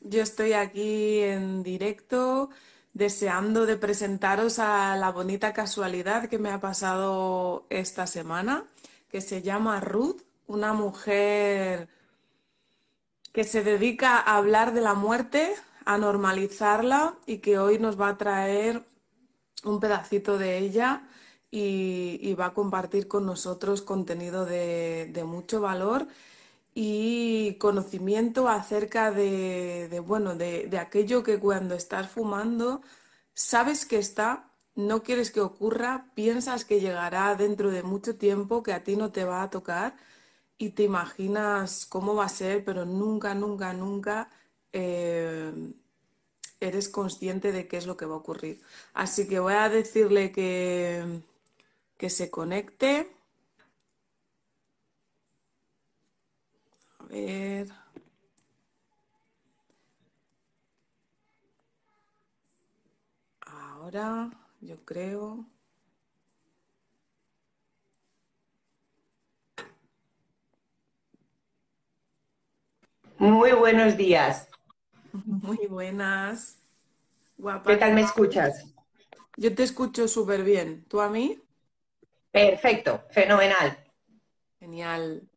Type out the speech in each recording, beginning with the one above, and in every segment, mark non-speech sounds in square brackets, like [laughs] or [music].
Yo estoy aquí en directo deseando de presentaros a la bonita casualidad que me ha pasado esta semana, que se llama Ruth, una mujer que se dedica a hablar de la muerte, a normalizarla y que hoy nos va a traer un pedacito de ella y, va a compartir con nosotros contenido de, de mucho valor y conocimiento acerca de, bueno, de, aquello que cuando estás fumando sabes que está, no quieres que ocurra, piensas que llegará dentro de mucho tiempo, que a ti no te va a tocar y te imaginas cómo va a ser, pero nunca, nunca, nunca eh, eres consciente de qué es lo que va a ocurrir. Así que voy a decirle que, que se conecte. Ver. Ahora, yo creo. Muy buenos días. [laughs] Muy buenas. ¿Qué tal me escuchas? Yo te escucho súper bien. ¿Tú a mí? Perfecto, fenomenal. Genial.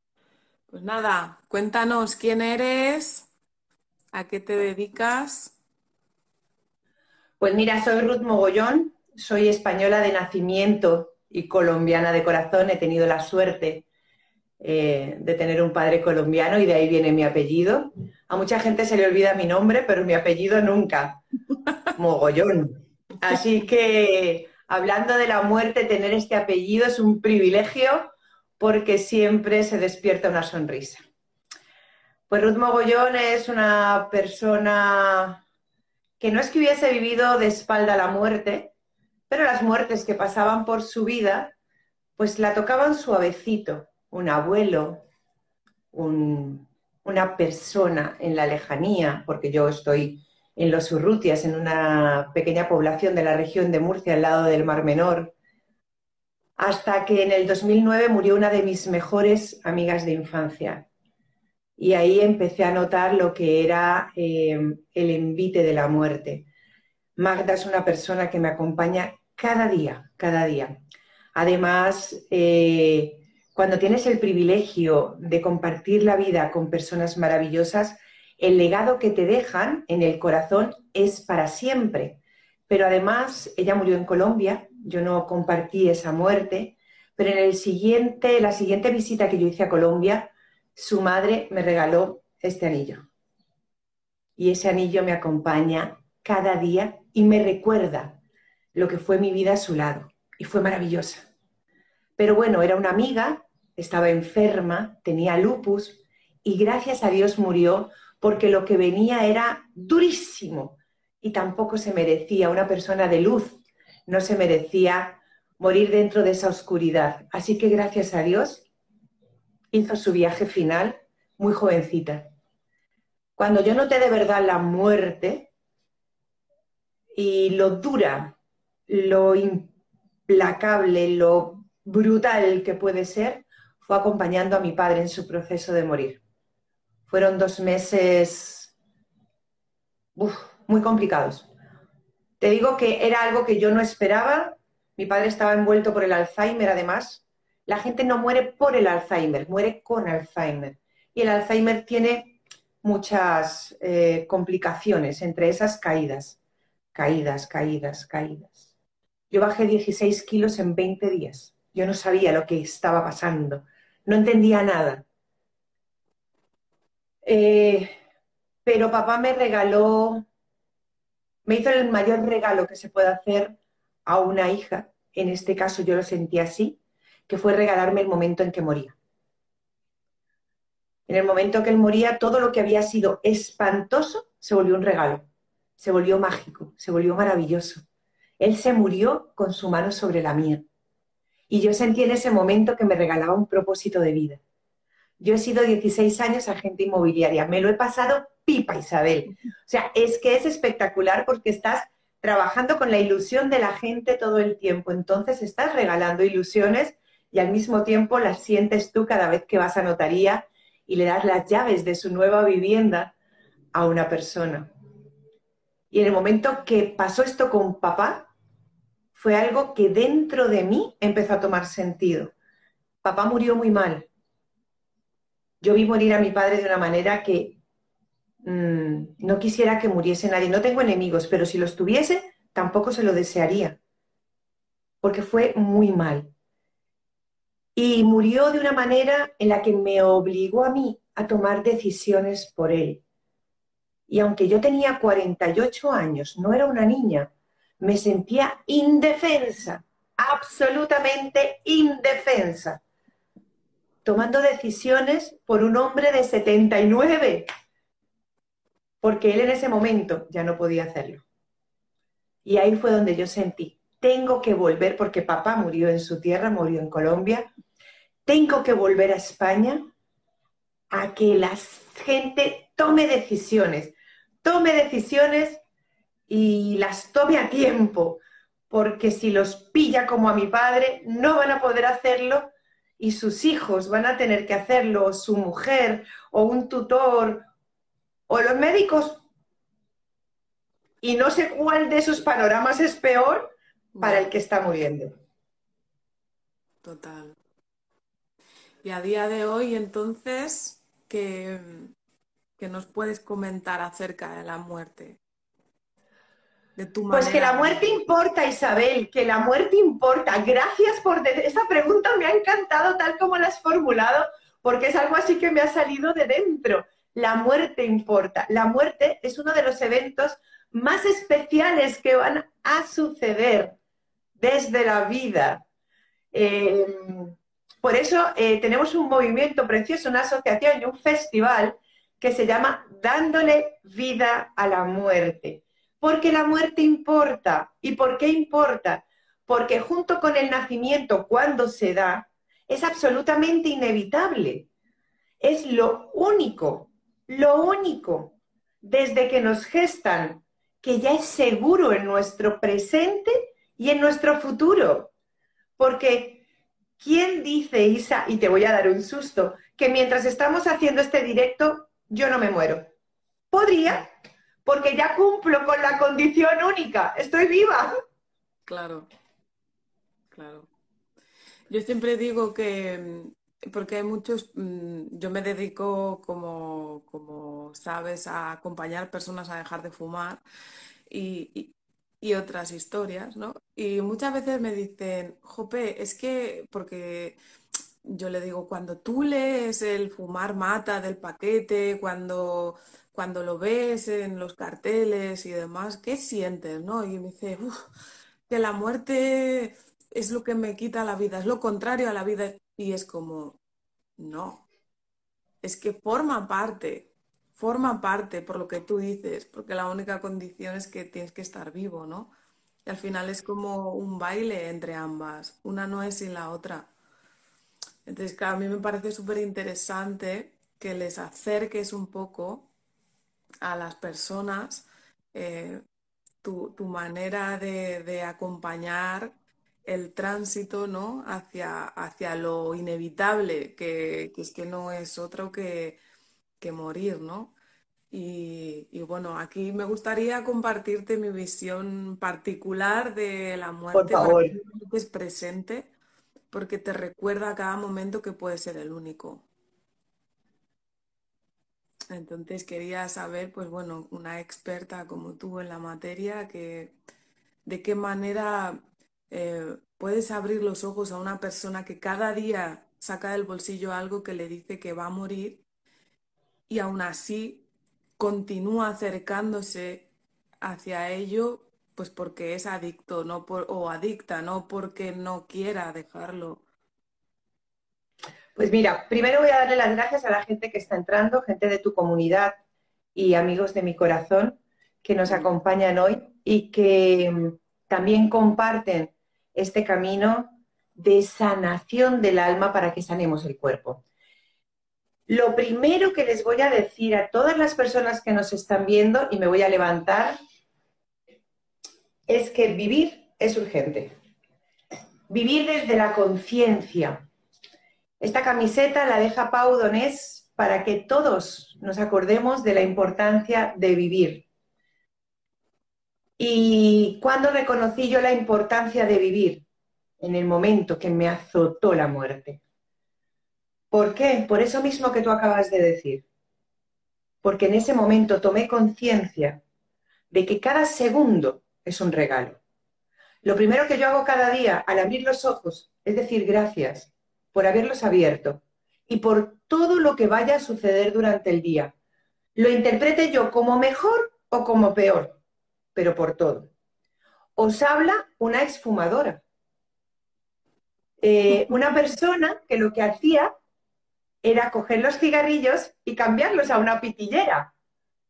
Pues nada, cuéntanos quién eres, a qué te dedicas. Pues mira, soy Ruth Mogollón, soy española de nacimiento y colombiana de corazón. He tenido la suerte eh, de tener un padre colombiano y de ahí viene mi apellido. A mucha gente se le olvida mi nombre, pero mi apellido nunca. [laughs] Mogollón. Así que hablando de la muerte, tener este apellido es un privilegio porque siempre se despierta una sonrisa. Pues Ruth Mogollón es una persona que no es que hubiese vivido de espalda la muerte, pero las muertes que pasaban por su vida, pues la tocaban suavecito. Un abuelo, una persona en la lejanía, porque yo estoy en los Urrutias, en una pequeña población de la región de Murcia, al lado del Mar Menor, hasta que en el 2009 murió una de mis mejores amigas de infancia. Y ahí empecé a notar lo que era eh, el envite de la muerte. Magda es una persona que me acompaña cada día, cada día. Además, eh, cuando tienes el privilegio de compartir la vida con personas maravillosas, el legado que te dejan en el corazón es para siempre. Pero además, ella murió en Colombia, yo no compartí esa muerte, pero en el siguiente, la siguiente visita que yo hice a Colombia, su madre me regaló este anillo. Y ese anillo me acompaña cada día y me recuerda lo que fue mi vida a su lado. Y fue maravillosa. Pero bueno, era una amiga, estaba enferma, tenía lupus y gracias a Dios murió porque lo que venía era durísimo y tampoco se merecía una persona de luz no se merecía morir dentro de esa oscuridad. Así que gracias a Dios hizo su viaje final muy jovencita. Cuando yo noté de verdad la muerte y lo dura, lo implacable, lo brutal que puede ser, fue acompañando a mi padre en su proceso de morir. Fueron dos meses muy complicados te digo que era algo que yo no esperaba. Mi padre estaba envuelto por el Alzheimer, además. La gente no muere por el Alzheimer, muere con Alzheimer. Y el Alzheimer tiene muchas eh, complicaciones, entre esas caídas, caídas, caídas, caídas. Yo bajé 16 kilos en 20 días. Yo no sabía lo que estaba pasando, no entendía nada. Eh, pero papá me regaló me hizo el mayor regalo que se puede hacer a una hija, en este caso yo lo sentí así, que fue regalarme el momento en que moría. En el momento que él moría, todo lo que había sido espantoso se volvió un regalo. se volvió mágico, se volvió maravilloso. Él se murió con su mano sobre la mía. Y yo sentí en ese momento que me regalaba un propósito de vida. Yo he sido 16 años agente inmobiliaria, me lo he pasado pipa, Isabel. O sea, es que es espectacular porque estás trabajando con la ilusión de la gente todo el tiempo. Entonces estás regalando ilusiones y al mismo tiempo las sientes tú cada vez que vas a notaría y le das las llaves de su nueva vivienda a una persona. Y en el momento que pasó esto con papá, fue algo que dentro de mí empezó a tomar sentido. Papá murió muy mal. Yo vi morir a mi padre de una manera que mm, no quisiera que muriese nadie. No tengo enemigos, pero si los tuviese, tampoco se lo desearía. Porque fue muy mal. Y murió de una manera en la que me obligó a mí a tomar decisiones por él. Y aunque yo tenía 48 años, no era una niña, me sentía indefensa, absolutamente indefensa, tomando decisiones por un hombre de 79, porque él en ese momento ya no podía hacerlo. Y ahí fue donde yo sentí, tengo que volver, porque papá murió en su tierra, murió en Colombia, tengo que volver a España a que la gente tome decisiones, tome decisiones y las tome a tiempo, porque si los pilla como a mi padre, no van a poder hacerlo y sus hijos van a tener que hacerlo, o su mujer, o un tutor, o los médicos. Y no sé cuál de esos panoramas es peor para el que está muriendo. Total. Y a día de hoy, entonces, ¿qué, qué nos puedes comentar acerca de la muerte? Pues que la muerte importa, Isabel, que la muerte importa. Gracias por... Esa pregunta me ha encantado tal como la has formulado, porque es algo así que me ha salido de dentro. La muerte importa. La muerte es uno de los eventos más especiales que van a suceder desde la vida. Em, por eso eh, tenemos un movimiento precioso, una asociación y un festival que se llama Dándole vida a la muerte porque la muerte importa. ¿Y por qué importa? Porque junto con el nacimiento, cuando se da, es absolutamente inevitable. Es lo único, lo único, desde que nos gestan, que ya es seguro en nuestro presente y en nuestro futuro. Porque, ¿quién dice, Isa, y te voy a dar un susto, que mientras estamos haciendo este directo, yo no me muero? Podría, porque ya cumplo con la condición única, estoy viva. Claro, claro. Yo siempre digo que, porque hay muchos, mm, yo me dedico, como, como sabes, a acompañar personas a dejar de fumar y, y otras historias, ¿no? Y muchas veces me dicen, Jope, es que, porque yo le digo, cuando tú lees el fumar mata del paquete, cuando cuando lo ves en los carteles y demás, ¿qué sientes, no? Y me dice, que la muerte es lo que me quita la vida, es lo contrario a la vida. Y es como, no, es que forma parte, forma parte por lo que tú dices, porque la única condición es que tienes que estar vivo, ¿no? Y al final es como un baile entre ambas, una no es sin la otra. Entonces, claro, a mí me parece súper interesante que les acerques un poco a las personas eh, tu, manera de, acompañar el tránsito ¿no? hacia, hacia lo inevitable, que, es que no es otro que, morir, ¿no? Y, bueno, aquí me gustaría compartirte mi visión particular de la muerte, que es presente, porque te recuerda a cada momento que puede ser el único. Entonces quería saber, pues bueno, una experta como tú en la materia, que de qué manera eh, puedes abrir los ojos a una persona que cada día saca del bolsillo algo que le dice que va a morir y aún así continúa acercándose hacia ello, pues porque es adicto no o adicta, no porque no quiera dejarlo. Pues mira, primero voy a darle las gracias a la gente que está entrando, gente de tu comunidad y amigos de mi corazón, que nos acompañan hoy y que mm, también comparten este camino de sanación del alma para que sanemos el cuerpo. Lo primero que les voy a decir a todas las personas que nos están viendo, y me voy a levantar, es que vivir es urgente. Vivir desde la conciencia. Esta camiseta la deja Pau Donés para que todos nos acordemos de la importancia de vivir. ¿Y cuándo reconocí yo la importancia de vivir? En el momento que me azotó la muerte. ¿Por qué? Por eso mismo que tú acabas de decir. Porque en ese momento tomé conciencia de que cada segundo es un regalo. Lo primero que yo hago cada día al abrir los ojos es decir gracias por haberlos abierto y por todo lo que vaya a suceder durante el día. Lo interprete yo como mejor o como peor, pero por todo. Os habla una exfumadora. Eh, [laughs] una persona que lo que hacía era coger los cigarrillos y cambiarlos a una pitillera.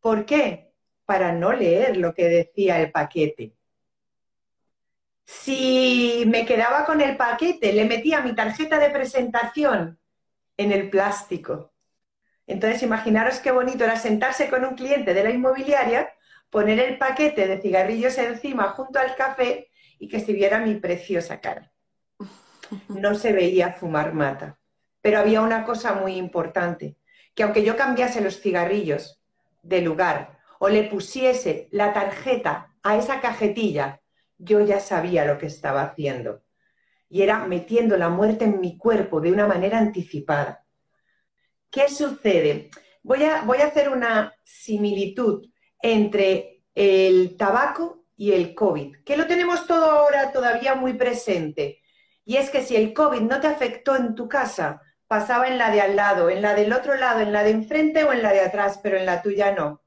¿Por qué? Para no leer lo que decía el paquete. Si me quedaba con el paquete, le metía mi tarjeta de presentación en el plástico. Entonces, imaginaros qué bonito era sentarse con un cliente de la inmobiliaria, poner el paquete de cigarrillos encima junto al café y que se viera mi preciosa cara. No se veía fumar mata. Pero había una cosa muy importante, que aunque yo cambiase los cigarrillos de lugar o le pusiese la tarjeta a esa cajetilla yo ya sabía lo que estaba haciendo. Y era metiendo la muerte en mi cuerpo de una manera anticipada. ¿Qué sucede? Voy a, voy a hacer una similitud entre el tabaco y el COVID, que lo tenemos todo ahora todavía muy presente. Y es que si el COVID no te afectó en tu casa, pasaba en la de al lado, en la del otro lado, en la de enfrente o en la de atrás, pero en la tuya no.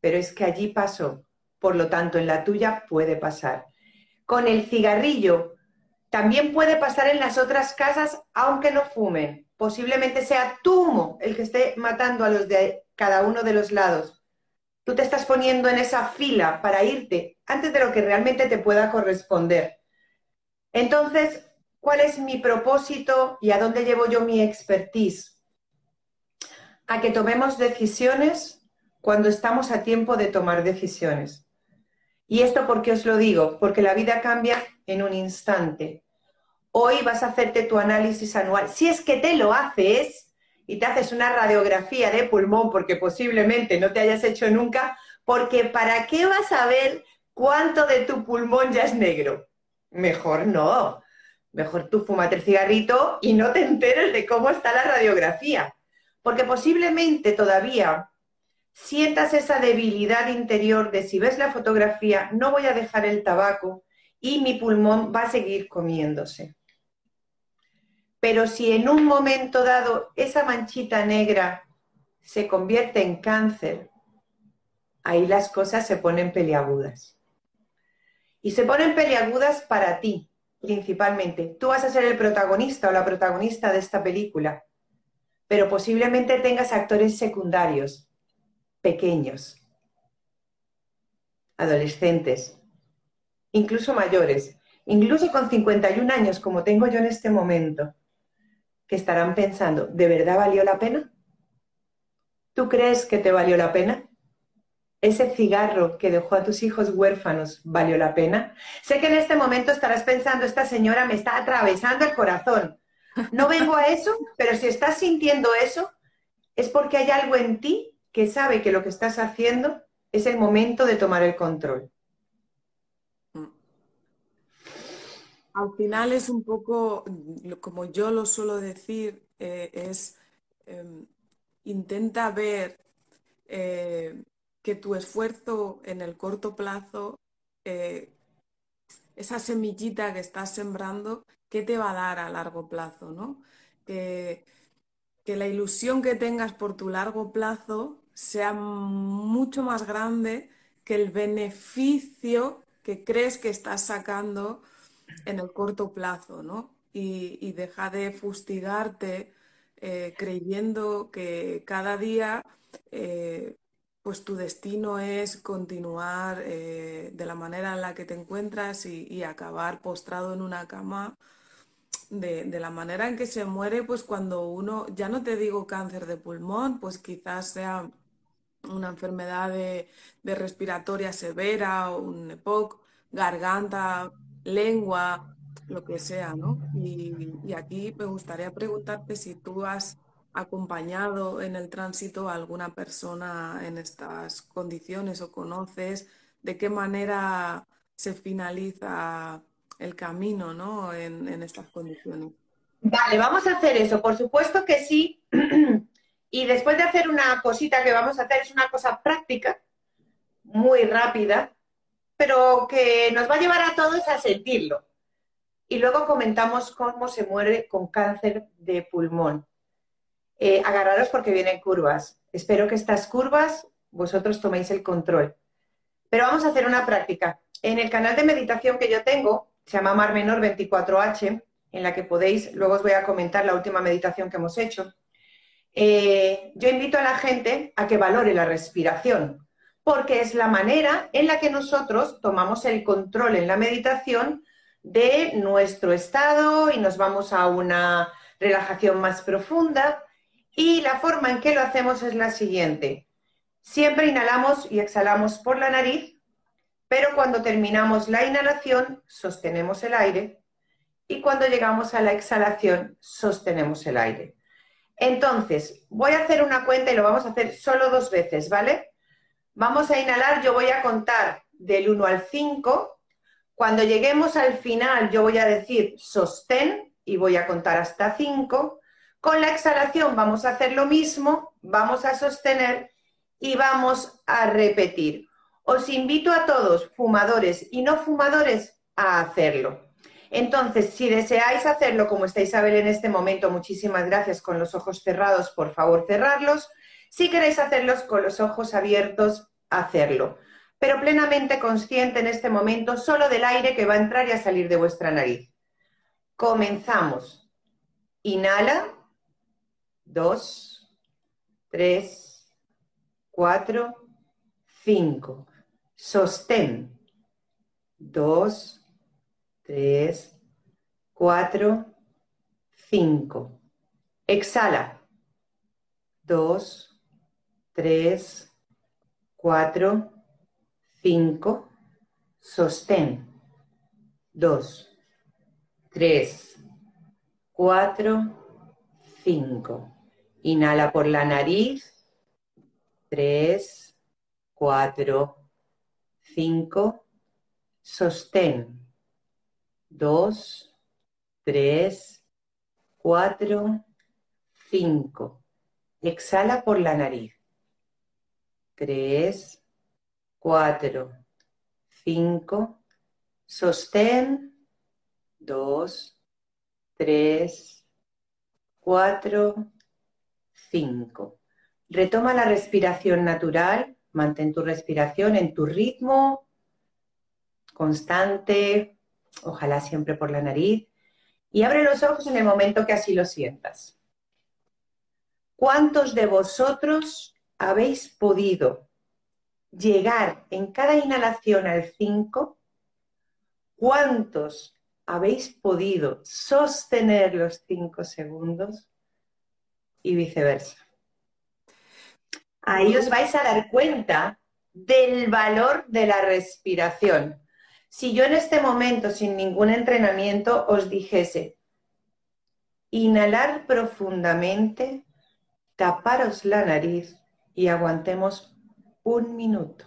Pero es que allí pasó. Por lo tanto, en la tuya puede pasar con el cigarrillo. También puede pasar en las otras casas, aunque no fumen. Posiblemente sea tu humo el que esté matando a los de cada uno de los lados. Tú te estás poniendo en esa fila para irte antes de lo que realmente te pueda corresponder. Entonces, ¿cuál es mi propósito y a dónde llevo yo mi expertise? A que tomemos decisiones cuando estamos a tiempo de tomar decisiones. ¿Y esto por qué os lo digo? Porque la vida cambia en un instante. Hoy vas a hacerte tu análisis anual. Si es que te lo haces y te haces una radiografía de pulmón, porque posiblemente no te hayas hecho nunca, porque ¿para qué vas a ver cuánto de tu pulmón ya es negro? Mejor no. Mejor tú fumate el cigarrito y no te enteres de cómo está la radiografía. Porque posiblemente todavía sientas esa debilidad interior de si ves la fotografía, no voy a dejar el tabaco y mi pulmón va a seguir comiéndose. Pero si en un momento dado esa manchita negra se convierte en cáncer, ahí las cosas se ponen peliagudas. Y se ponen peliagudas para ti, principalmente. Tú vas a ser el protagonista o la protagonista de esta película, pero posiblemente tengas actores secundarios pequeños, adolescentes, incluso mayores, incluso con 51 años como tengo yo en este momento, que estarán pensando, ¿de verdad valió la pena? ¿Tú crees que te valió la pena? ¿Ese cigarro que dejó a tus hijos huérfanos valió la pena? Sé que en este momento estarás pensando, esta señora me está atravesando el corazón. No vengo a eso, pero si estás sintiendo eso, es porque hay algo en ti que sabe que lo que estás haciendo es el momento de tomar el control. Mm. Al final es un poco, como yo lo suelo decir, eh, es em, intenta ver eh, que tu esfuerzo en el corto plazo, eh, esa semillita que estás sembrando, ¿qué te va a dar a largo plazo? ¿no? Que, que la ilusión que tengas por tu largo plazo sea mucho más grande que el beneficio que crees que estás sacando en el corto plazo, ¿no? Y, deja de fustigarte eh, creyendo que cada día eh, pues tu destino es continuar eh, de la manera en la que te encuentras y, acabar postrado en una cama de, la manera en que se muere, pues cuando uno, ya no te digo cáncer de pulmón, pues quizás sea una enfermedad de, respiratoria severa, un EPOC, garganta, lengua, lo que sea, ¿no? y aquí me gustaría preguntarte si tú has acompañado en el tránsito a alguna persona en estas condiciones o conoces de qué manera se finaliza el camino ¿no? en, estas condiciones. Vale, vamos a hacer eso, por supuesto que sí. [clears throat] y después de hacer una cosita que vamos a hacer, es una cosa práctica, muy rápida, pero que nos va a llevar a todos a sentirlo. Y luego comentamos cómo se muere con cáncer de pulmón. Eh, agarraros porque vienen curvas. Espero que estas curvas vosotros toméis el control. Pero vamos a hacer una práctica. En el canal de meditación que yo tengo, se llama Mar Menor 24H, en la que podéis, luego os voy a comentar la última meditación que hemos hecho. Eh, yo invito a la gente a que valore la respiración, porque es la manera en la que nosotros tomamos el control en la meditación de nuestro estado y nos vamos a una relajación más profunda y la forma en que lo hacemos es la siguiente. Siempre inhalamos y exhalamos por la nariz, pero cuando terminamos la inhalación sostenemos el aire y cuando llegamos a la exhalación sostenemos el aire. Entonces, voy a hacer una cuenta y lo vamos a hacer solo dos veces, ¿vale? Vamos a inhalar, yo voy a contar del 1 al 5. Cuando lleguemos al final, yo voy a decir sostén y voy a contar hasta 5. Con la exhalación vamos a hacer lo mismo, vamos a sostener y vamos a repetir. Os invito a todos, fumadores y no fumadores, a hacerlo. Entonces, si deseáis hacerlo como está Isabel en este momento, muchísimas gracias con los ojos cerrados, por favor cerrarlos. Si queréis hacerlos con los ojos abiertos, hacerlo. Pero plenamente consciente en este momento solo del aire que va a entrar y a salir de vuestra nariz. Comenzamos. Inhala dos, tres, cuatro, cinco. Sostén. Dos, tres, cuatro, cinco. Exhala. Dos, tres, cuatro, cinco. Sostén. Dos, tres, cuatro, cinco. Inhala por la nariz. Tres, cuatro, cinco. Sostén. Dos, tres, cuatro, cinco. Exhala por la nariz. Tres, cuatro, cinco. Sostén. Dos, tres, cuatro, Cinco. Retoma la respiración natural, mantén tu respiración en tu ritmo constante, ojalá siempre por la nariz, y abre los ojos en el momento que así lo sientas. ¿Cuántos de vosotros habéis podido llegar en cada inhalación al 5? ¿Cuántos habéis podido sostener los 5 segundos? y viceversa. Ahí os vais a dar cuenta del valor de la respiración. Si yo en este momento, sin ningún entrenamiento, os dijese, inhalar profundamente, taparos la nariz y aguantemos un minuto.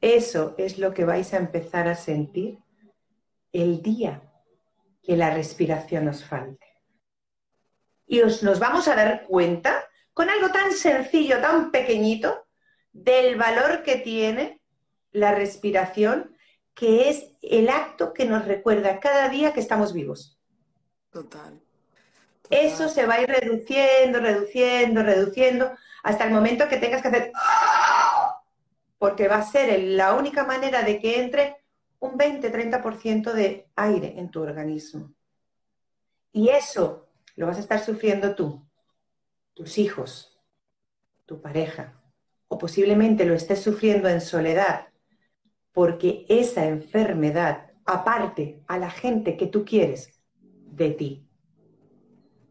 Eso es lo que vais a empezar a sentir el día que la respiración os falte y nos vamos a dar cuenta con algo tan sencillo, tan pequeñito, del valor que tiene la respiración, que es el acto que nos recuerda cada día que estamos vivos. Total. Eso se va a ir reduciendo, reduciendo, reduciendo, hasta el momento que tengas que hacer... Porque va a ser la única manera de que entre un 20-30% de aire en tu organismo. Y eso lo vas a estar sufriendo tú, tus hijos, tu pareja, o posiblemente lo estés sufriendo en soledad, porque esa enfermedad aparte a la gente que tú quieres de ti.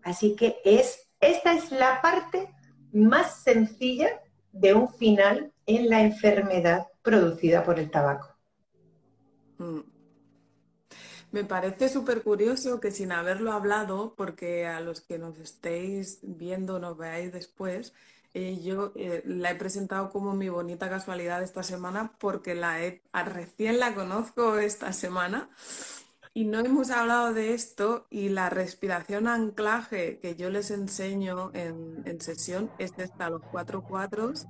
Así que es, esta es la parte más sencilla de un final en la enfermedad producida por el tabaco. Mm. Me parece súper curioso que sin haberlo hablado, porque a los que nos estéis viendo, nos veáis después, eh, yo eh, la he presentado como mi bonita casualidad esta semana porque la he, recién la conozco esta semana y no hemos hablado de esto y la respiración anclaje que yo les enseño en, sesión es esta, los cuatro cuadros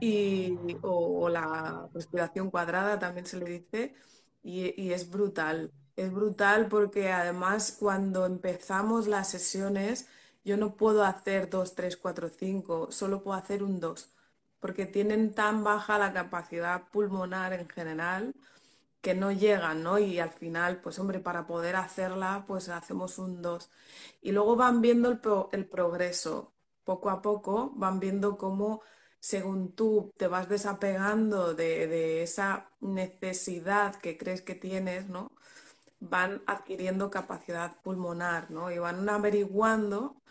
y, o, la respiración cuadrada también se le dice y es brutal. Es brutal porque además cuando empezamos las sesiones yo no puedo hacer 2, 3, 4, 5, solo puedo hacer un 2, porque tienen tan baja la capacidad pulmonar en general que no llegan, ¿no? Y al final, pues hombre, para poder hacerla, pues hacemos un 2. Y luego van viendo el, progreso. Poco a poco van viendo cómo, según tú te vas desapegando de, esa necesidad que crees que tienes, ¿no? Van adquiriendo capacidad pulmonar, ¿no? Y van averiguando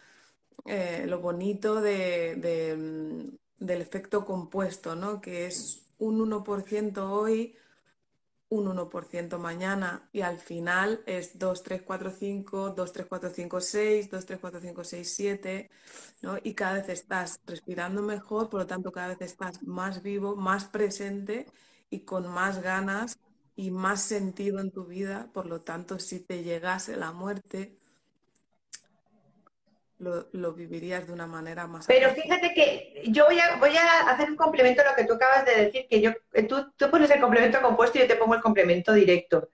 eh, lo bonito de, mm, del efecto compuesto, ¿no? Que es un 1% hoy, un 1% mañana y al final es 2, 3, 4, 5, 2, 3, 4, 5, 6, 2, 3, 4, 5, 6, 7, ¿no? Y cada vez estás respirando mejor, por lo tanto cada vez estás más vivo, más presente y con más ganas y más sentido en tu vida, por lo tanto si te llegase la muerte, lo, vivirías de una manera más. Pero fíjate que yo voy a, voy a hacer un complemento a lo que tú acabas de decir, que yo, eh, tú, tú pones el complemento compuesto y yo te pongo el complemento directo.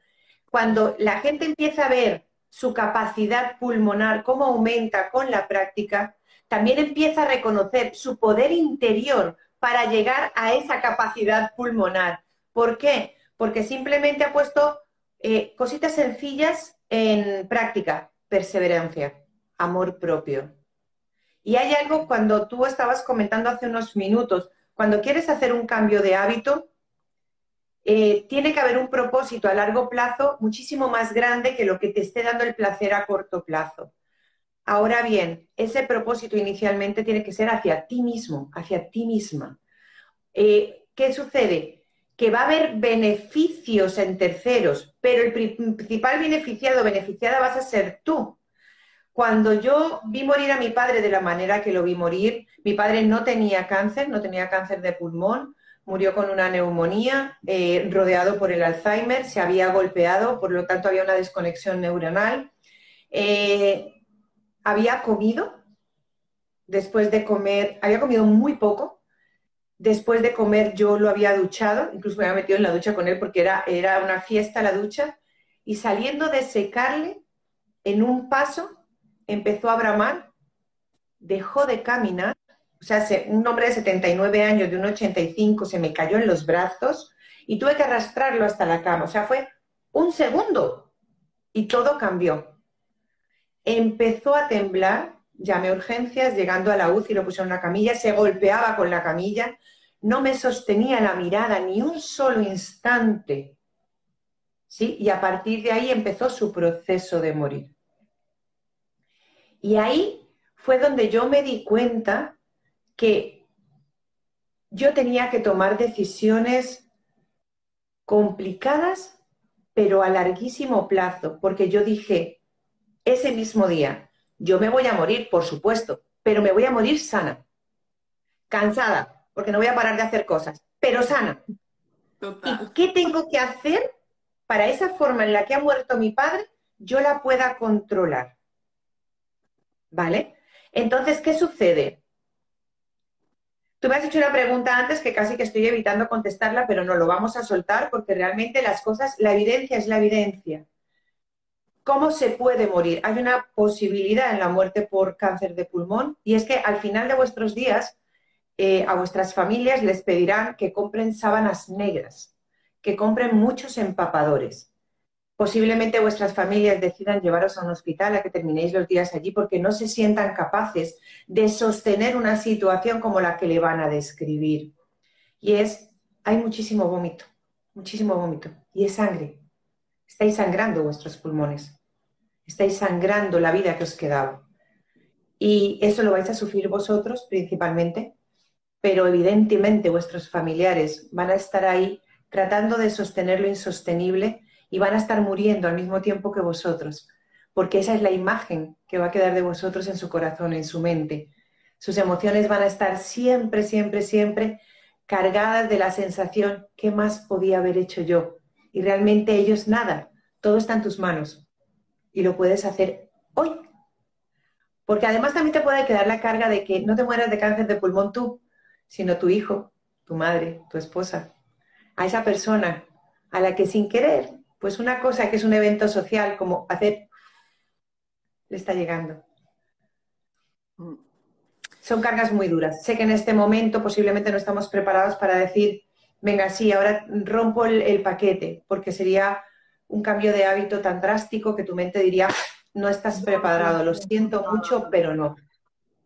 Cuando la gente empieza a ver su capacidad pulmonar, cómo aumenta con la práctica, también empieza a reconocer su poder interior para llegar a esa capacidad pulmonar. ¿Por qué? Porque simplemente ha puesto eh, cositas sencillas en práctica, perseverancia amor propio. Y hay algo cuando tú estabas comentando hace unos minutos, cuando quieres hacer un cambio de hábito, eh, tiene que haber un propósito a largo plazo muchísimo más grande que lo que te esté dando el placer a corto plazo. Ahora bien, ese propósito inicialmente tiene que ser hacia ti mismo, hacia ti misma. Eh, ¿Qué sucede? Que va a haber beneficios en terceros, pero el principal beneficiado o beneficiada vas a ser tú. Cuando yo vi morir a mi padre de la manera que lo vi morir, mi padre no tenía cáncer, no tenía cáncer de pulmón, murió con una neumonía, eh, rodeado por el Alzheimer, se había golpeado, por lo tanto había una desconexión neuronal. Eh, había comido, después de comer, había comido muy poco, después de comer yo lo había duchado, incluso me había metido en la ducha con él porque era, era una fiesta la ducha, y saliendo de secarle, en un paso, empezó a bramar, dejó de caminar, o sea, un hombre de 79 años, de un 85, se me cayó en los brazos y tuve que arrastrarlo hasta la cama. O sea, fue un segundo y todo cambió. Empezó a temblar, llamé urgencias, llegando a la UCI lo pusieron en una camilla, se golpeaba con la camilla, no me sostenía la mirada ni un solo instante. ¿Sí? Y a partir de ahí empezó su proceso de morir. Y ahí fue donde yo me di cuenta que yo tenía que tomar decisiones complicadas, pero a larguísimo plazo, porque yo dije, ese mismo día, yo me voy a morir, por supuesto, pero me voy a morir sana, cansada, porque no voy a parar de hacer cosas, pero sana. ¿Y qué tengo que hacer para esa forma en la que ha muerto mi padre, yo la pueda controlar? ¿Vale? Entonces, ¿qué sucede? Tú me has hecho una pregunta antes que casi que estoy evitando contestarla, pero no lo vamos a soltar porque realmente las cosas, la evidencia es la evidencia. ¿Cómo se puede morir? Hay una posibilidad en la muerte por cáncer de pulmón y es que al final de vuestros días eh, a vuestras familias les pedirán que compren sábanas negras, que compren muchos empapadores, Posiblemente vuestras familias decidan llevaros a un hospital a que terminéis los días allí porque no se sientan capaces de sostener una situación como la que le van a describir. y es, hay muchísimo vómito, muchísimo vómito, y es sangre. Estáis sangrando vuestros pulmones, estáis sangrando la vida que os quedaba. Y eso lo vais a sufrir vosotros principalmente, pero evidentemente vuestros familiares van a estar ahí tratando de sostener lo insostenible y van a estar muriendo al mismo tiempo que vosotros, porque esa es la imagen que va a quedar de vosotros en su corazón, en su mente. Sus emociones van a estar siempre, siempre, siempre cargadas de la sensación, ¿qué más podía haber hecho yo? Y realmente ellos nada, todo está en tus manos y lo puedes hacer hoy. Porque además también te puede quedar la carga de que no te mueras de cáncer de pulmón tú, sino tu hijo, tu madre, tu esposa, a esa persona a la que sin querer, pues una cosa que es un evento social como hacer, le está llegando. Son cargas muy duras. Sé que en este momento posiblemente no estamos preparados para decir, venga, sí, ahora rompo el, paquete, porque sería un cambio de hábito tan drástico que tu mente diría, no estás preparado, lo siento mucho, pero no.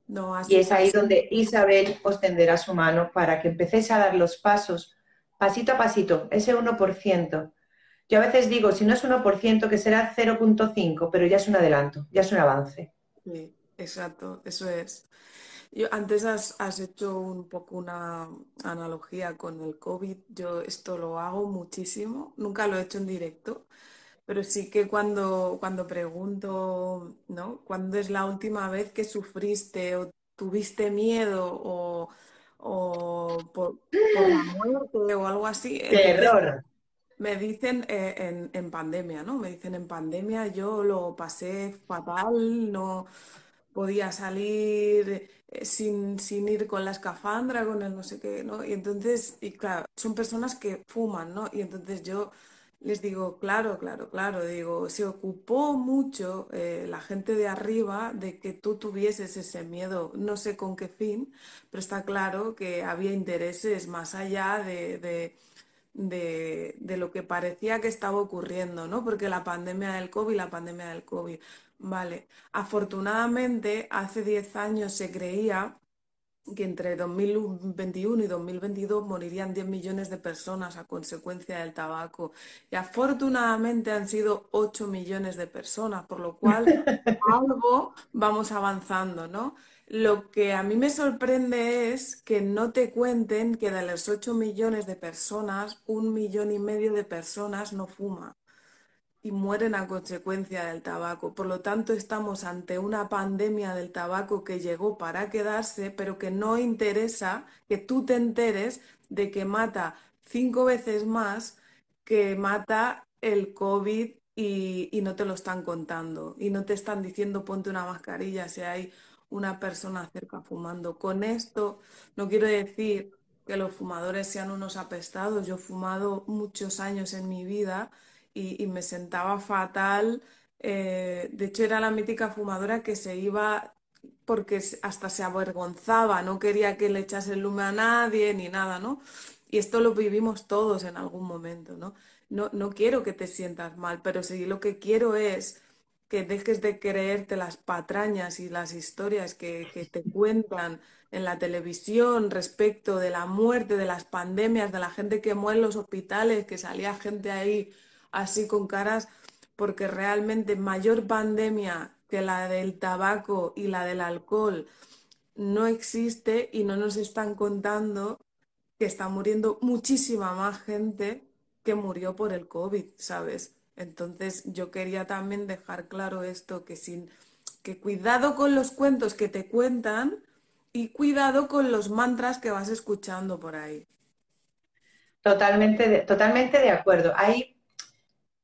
no y es ahí donde Isabel os tenderá su mano para que empecéis a dar los pasos, pasito a pasito, ese 1%. Yo a veces digo, si no es 1%, que será 0.5, pero ya es un adelanto, ya es un avance. Sí, exacto, eso es antes has, hecho un poco una analogía con el COVID. Yo esto lo hago muchísimo. Nunca lo he hecho en directo, pero sí que cuando, cuando pregunto, ¿no? ¿Cuándo es la última vez que sufriste o tuviste miedo o, por, la muerte o algo así? error Me dicen eh, en, pandemia, ¿no? Me dicen en pandemia yo lo pasé fatal, no podía salir eh, sin, ir con la escafandra, con el no sé qué, ¿no? Y entonces, y claro, son personas que fuman, ¿no? Y entonces yo les digo, claro, claro, claro, digo, se ocupó mucho eh, la gente de arriba de que tú tuvieses ese miedo, no sé con qué fin, pero está claro que había intereses más allá de de, lo que parecía que estaba ocurriendo, ¿no? Porque la pandemia del COVID, la pandemia del COVID. Vale, afortunadamente hace 10 años se creía que entre 2021 y 2022 morirían 10 millones de personas a consecuencia del tabaco. Y afortunadamente han sido 8 millones de personas, por lo cual [laughs] algo vamos avanzando, ¿no? Lo que a mí me sorprende es que no te cuenten que de los 8 millones de personas, un millón y medio de personas no fuman y mueren a consecuencia del tabaco. Por lo tanto, estamos ante una pandemia del tabaco que llegó para quedarse, pero que no interesa que tú te enteres de que mata cinco veces más que mata el COVID y, y no te lo están contando y no te están diciendo ponte una mascarilla si hay una persona cerca fumando. Con esto no quiero decir que los fumadores sean unos apestados. Yo he fumado muchos años en mi vida y, me sentaba fatal. Eh, de hecho, era la mítica fumadora que se iba porque hasta se avergonzaba, no quería que le echase el lume a nadie ni nada, ¿no? Y esto lo vivimos todos en algún momento, ¿no? No, no quiero que te sientas mal, pero sí lo que quiero es que dejes de creerte las patrañas y las historias que, te cuentan en la televisión respecto de la muerte, de las pandemias, de la gente que muere en los hospitales, que salía gente ahí así con caras, porque realmente mayor pandemia que la del tabaco y la del alcohol no existe y no nos están contando que está muriendo muchísima más gente que murió por el COVID, ¿sabes? Entonces yo quería también dejar claro esto, que sin que cuidado con los cuentos que te cuentan y cuidado con los mantras que vas escuchando por ahí. Totalmente totalmente de acuerdo. Hay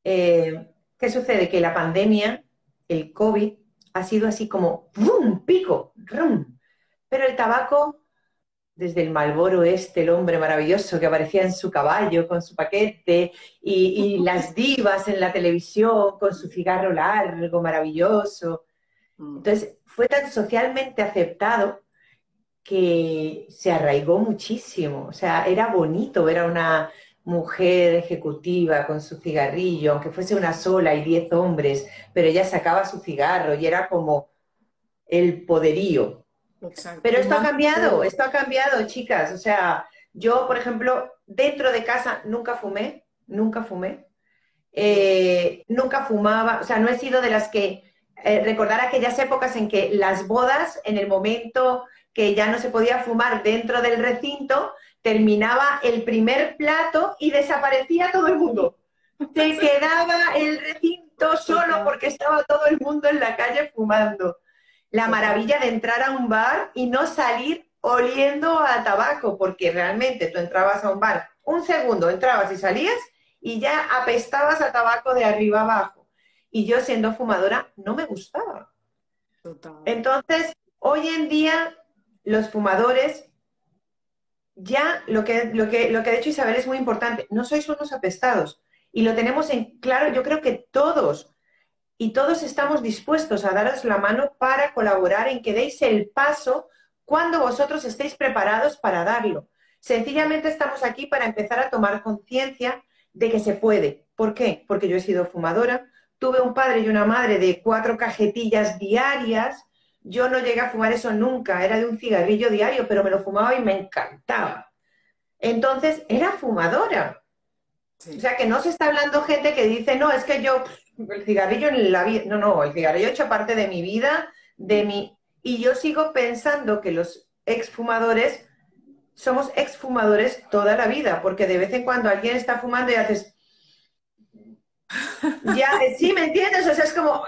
eh, ¿qué sucede? Que la pandemia, el COVID, ha sido así como ¡pum! pico, ¡rum! Pero el tabaco, desde el Malboro este, el hombre maravilloso que aparecía en su caballo con su paquete, y, [laughs] las divas en la televisión con su cigarro largo, maravilloso. Mm. Entonces, fue tan socialmente aceptado que se arraigó muchísimo. O sea, era bonito ver a una mujer ejecutiva con su cigarrillo, aunque fuese una sola y diez hombres, pero ella sacaba su cigarro y era como el poderío. Pero esto ha cambiado, esto ha cambiado, chicas. O sea, Yo, por ejemplo, dentro de casa nunca fumé, nunca fumé. Eh, nunca fumaba, o sea, no he sido de las que eh, recordar aquellas épocas en que las bodas, en el momento que ya no se podía fumar dentro del recinto, terminaba el primer plato y desaparecía todo el mundo. Se [laughs] quedaba el recinto solo porque estaba todo el mundo en la calle fumando. La maravilla de entrar a un bar y no salir oliendo a tabaco, porque realmente tú entrabas a un bar, un segundo entrabas y salías y ya apestabas a tabaco de arriba abajo. Y yo siendo fumadora no me gustaba. Entonces, hoy en día los fumadores ya lo que, lo, que, lo que ha dicho Isabel es muy importante, no sois unos apestados. Y lo tenemos en claro, yo creo que todos, y todos estamos dispuestos a daros la mano para colaborar en que deis el paso cuando vosotros estéis preparados para darlo. Sencillamente estamos aquí para empezar a tomar conciencia de que se puede. ¿Por qué? Porque yo he sido fumadora, tuve un padre y una madre de cuatro cajetillas diarias, yo no llegué a fumar eso nunca, era de un cigarrillo diario, pero me lo fumaba y me encantaba. Entonces, era fumadora. O sea, que no se está hablando gente que dice, no, es que yo, el cigarrillo en la vida, no, no, el cigarrillo ha hecho parte de mi vida, de mi... Y yo sigo pensando que los exfumadores somos exfumadores toda la vida, porque de vez en cuando alguien está fumando y haces. Ya, sí, ¿me entiendes? O sea, es como.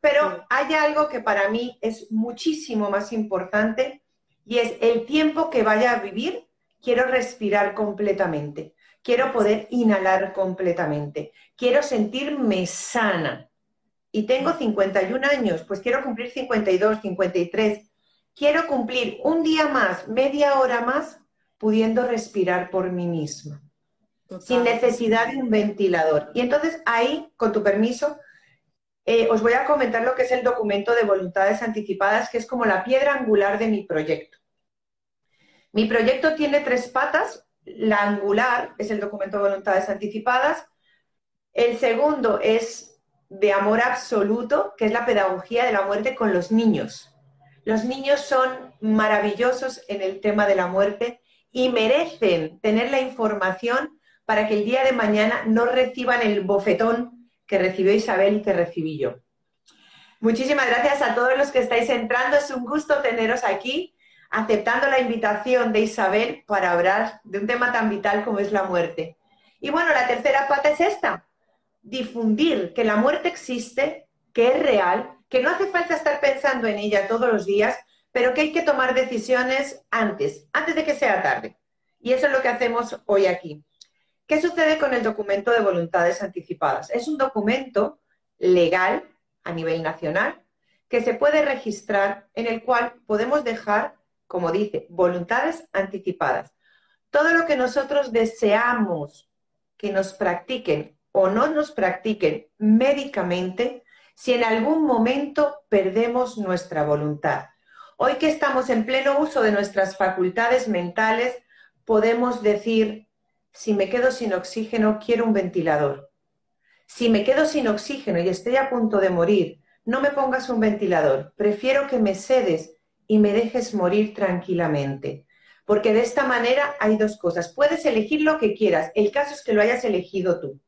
Pero hay algo que para mí es muchísimo más importante y es el tiempo que vaya a vivir, quiero respirar completamente, quiero poder inhalar completamente, quiero sentirme sana. Y tengo 51 años, pues quiero cumplir 52, 53 quiero cumplir un día más, media hora más, pudiendo respirar por mí misma, sin necesidad de un ventilador. Y entonces ahí, con tu permiso, eh, os voy a comentar lo que es el documento de voluntades anticipadas, que es como la piedra angular de mi proyecto. Mi proyecto tiene tres patas. La angular es el documento de voluntades anticipadas. El segundo es de amor absoluto, que es la pedagogía de la muerte con los niños. Los niños son maravillosos en el tema de la muerte y merecen tener la información para que el día de mañana no reciban el bofetón que recibió Isabel y que recibí yo. Muchísimas gracias a todos los que estáis entrando. Es un gusto teneros aquí, aceptando la invitación de Isabel para hablar de un tema tan vital como es la muerte. Y bueno, la tercera pata es esta, difundir que la muerte existe, que es real que no hace falta estar pensando en ella todos los días, pero que hay que tomar decisiones antes, antes de que sea tarde. Y eso es lo que hacemos hoy aquí. ¿Qué sucede con el documento de voluntades anticipadas? Es un documento legal a nivel nacional que se puede registrar en el cual podemos dejar, como dice, voluntades anticipadas. Todo lo que nosotros deseamos que nos practiquen o no nos practiquen médicamente, si en algún momento perdemos nuestra voluntad. Hoy que estamos en pleno uso de nuestras facultades mentales, podemos decir, si me quedo sin oxígeno, quiero un ventilador. Si me quedo sin oxígeno y estoy a punto de morir, no me pongas un ventilador, prefiero que me cedes y me dejes morir tranquilamente. Porque de esta manera hay dos cosas. Puedes elegir lo que quieras. El caso es que lo hayas elegido tú.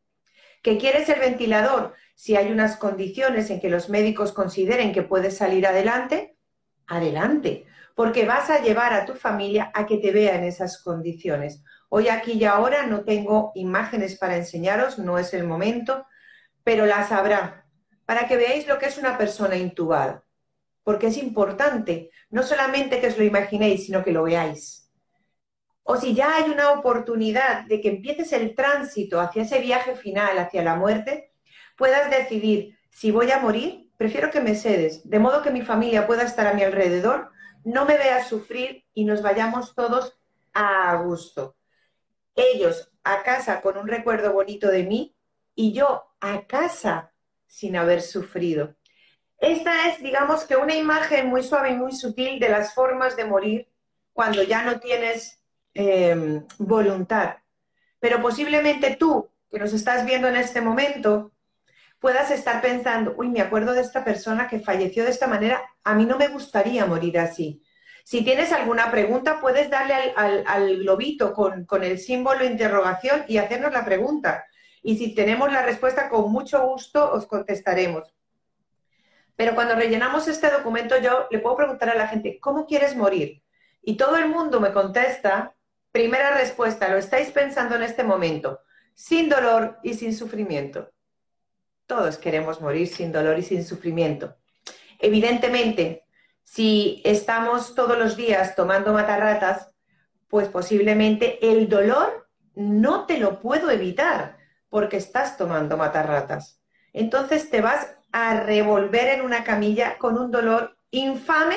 ¿Que quieres el ventilador? Si hay unas condiciones en que los médicos consideren que puedes salir adelante, adelante, porque vas a llevar a tu familia a que te vea en esas condiciones. Hoy aquí y ahora no tengo imágenes para enseñaros, no es el momento, pero las habrá, para que veáis lo que es una persona intubada, porque es importante, no solamente que os lo imaginéis, sino que lo veáis. O si ya hay una oportunidad de que empieces el tránsito hacia ese viaje final, hacia la muerte, puedas decidir si voy a morir, prefiero que me cedes, de modo que mi familia pueda estar a mi alrededor, no me vea sufrir y nos vayamos todos a gusto. Ellos a casa con un recuerdo bonito de mí y yo a casa sin haber sufrido. Esta es, digamos que, una imagen muy suave y muy sutil de las formas de morir cuando ya no tienes em, voluntad. Pero posiblemente tú, que nos estás viendo en este momento, puedas estar pensando, uy, me acuerdo de esta persona que falleció de esta manera, a mí no me gustaría morir así. Si tienes alguna pregunta, puedes darle al, globito con, con, el símbolo interrogación y hacernos la pregunta. Y si tenemos la respuesta, con mucho gusto os contestaremos. Pero cuando rellenamos este documento, yo le puedo preguntar a la gente, ¿cómo quieres morir? Y todo el mundo me contesta, primera respuesta, lo estáis pensando en este momento, sin dolor y sin sufrimiento. Todos queremos morir sin dolor y sin sufrimiento. Evidentemente, si estamos todos los días tomando matarratas, pues posiblemente el dolor no te lo puedo evitar porque estás tomando matarratas. Entonces te vas a revolver en una camilla con un dolor infame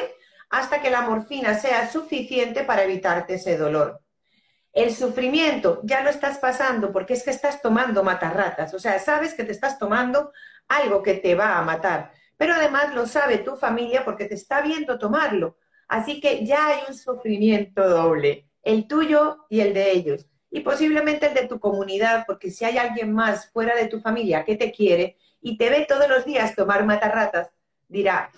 hasta que la morfina sea suficiente para evitarte ese dolor. El sufrimiento ya lo estás pasando porque es que estás tomando matarratas, o sea, sabes que te estás tomando algo que te va a matar, pero además lo sabe tu familia porque te está viendo tomarlo. Así que ya hay un sufrimiento doble, el tuyo y el de ellos. Y posiblemente el de tu comunidad, porque si hay alguien más fuera de tu familia que te quiere, y te ve todos los días tomar matarratas, dirá,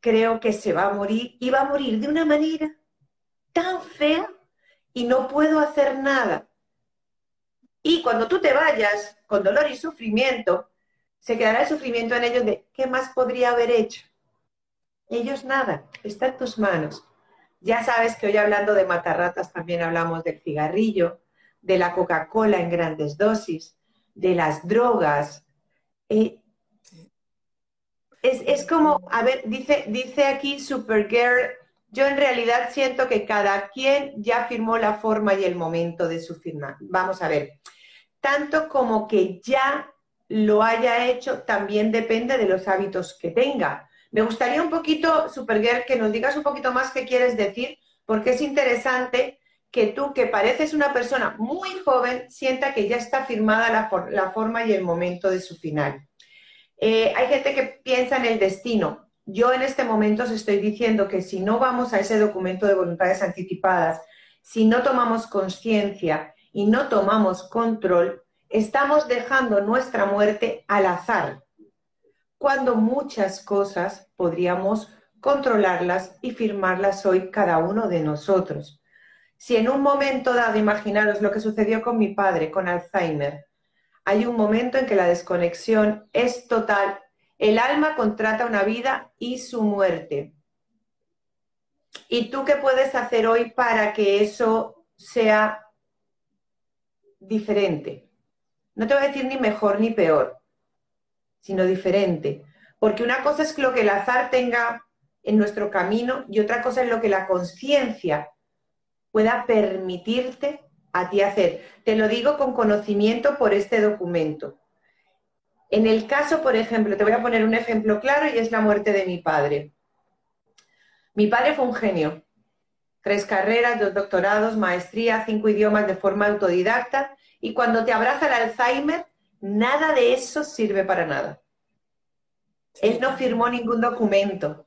creo que se va a morir y va a morir de una manera tan fea y no puedo hacer nada. Y cuando tú te vayas con dolor y sufrimiento, se quedará el sufrimiento en ellos de ¿qué más podría haber hecho? Ellos nada, está en tus manos. Ya sabes que hoy hablando de matarratas también hablamos del cigarrillo, de la Coca-Cola en grandes dosis, de las drogas, eh, es, como, a ver, dice, dice aquí Supergirl, yo en realidad siento que cada quien ya firmó la forma y el momento de su firma. Vamos a ver, tanto como que ya lo haya hecho, también depende de los hábitos que tenga. Me gustaría un poquito, Supergirl, que nos digas un poquito más qué quieres decir, porque es interesante que tú, que pareces una persona muy joven, sienta que ya está firmada la, forma y el momento de su final. Eh, hay gente que piensa en el destino. Yo en este momento os estoy diciendo que si no vamos a ese documento de voluntades anticipadas, si no tomamos conciencia y no tomamos control, estamos dejando nuestra muerte al azar, cuando muchas cosas podríamos controlarlas y firmarlas hoy cada uno de nosotros. Si en un momento dado, imaginaros lo que sucedió con mi padre, con Alzheimer, hay un momento en que la desconexión es total. El alma contrata una vida y su muerte. ¿Y tú qué puedes hacer hoy para que eso sea diferente? No te voy a decir ni mejor ni peor, sino diferente. Porque una cosa es lo que el azar tenga en nuestro camino y otra cosa es lo que la conciencia pueda permitirte a ti hacer. Te lo digo con conocimiento por este documento. En el caso, por ejemplo, te voy a poner un ejemplo claro y es la muerte de mi padre. Mi padre fue un genio. Tres carreras, dos doctorados, maestría, cinco idiomas de forma autodidacta y cuando te abraza el Alzheimer, nada de eso sirve para nada. Él no firmó ningún documento.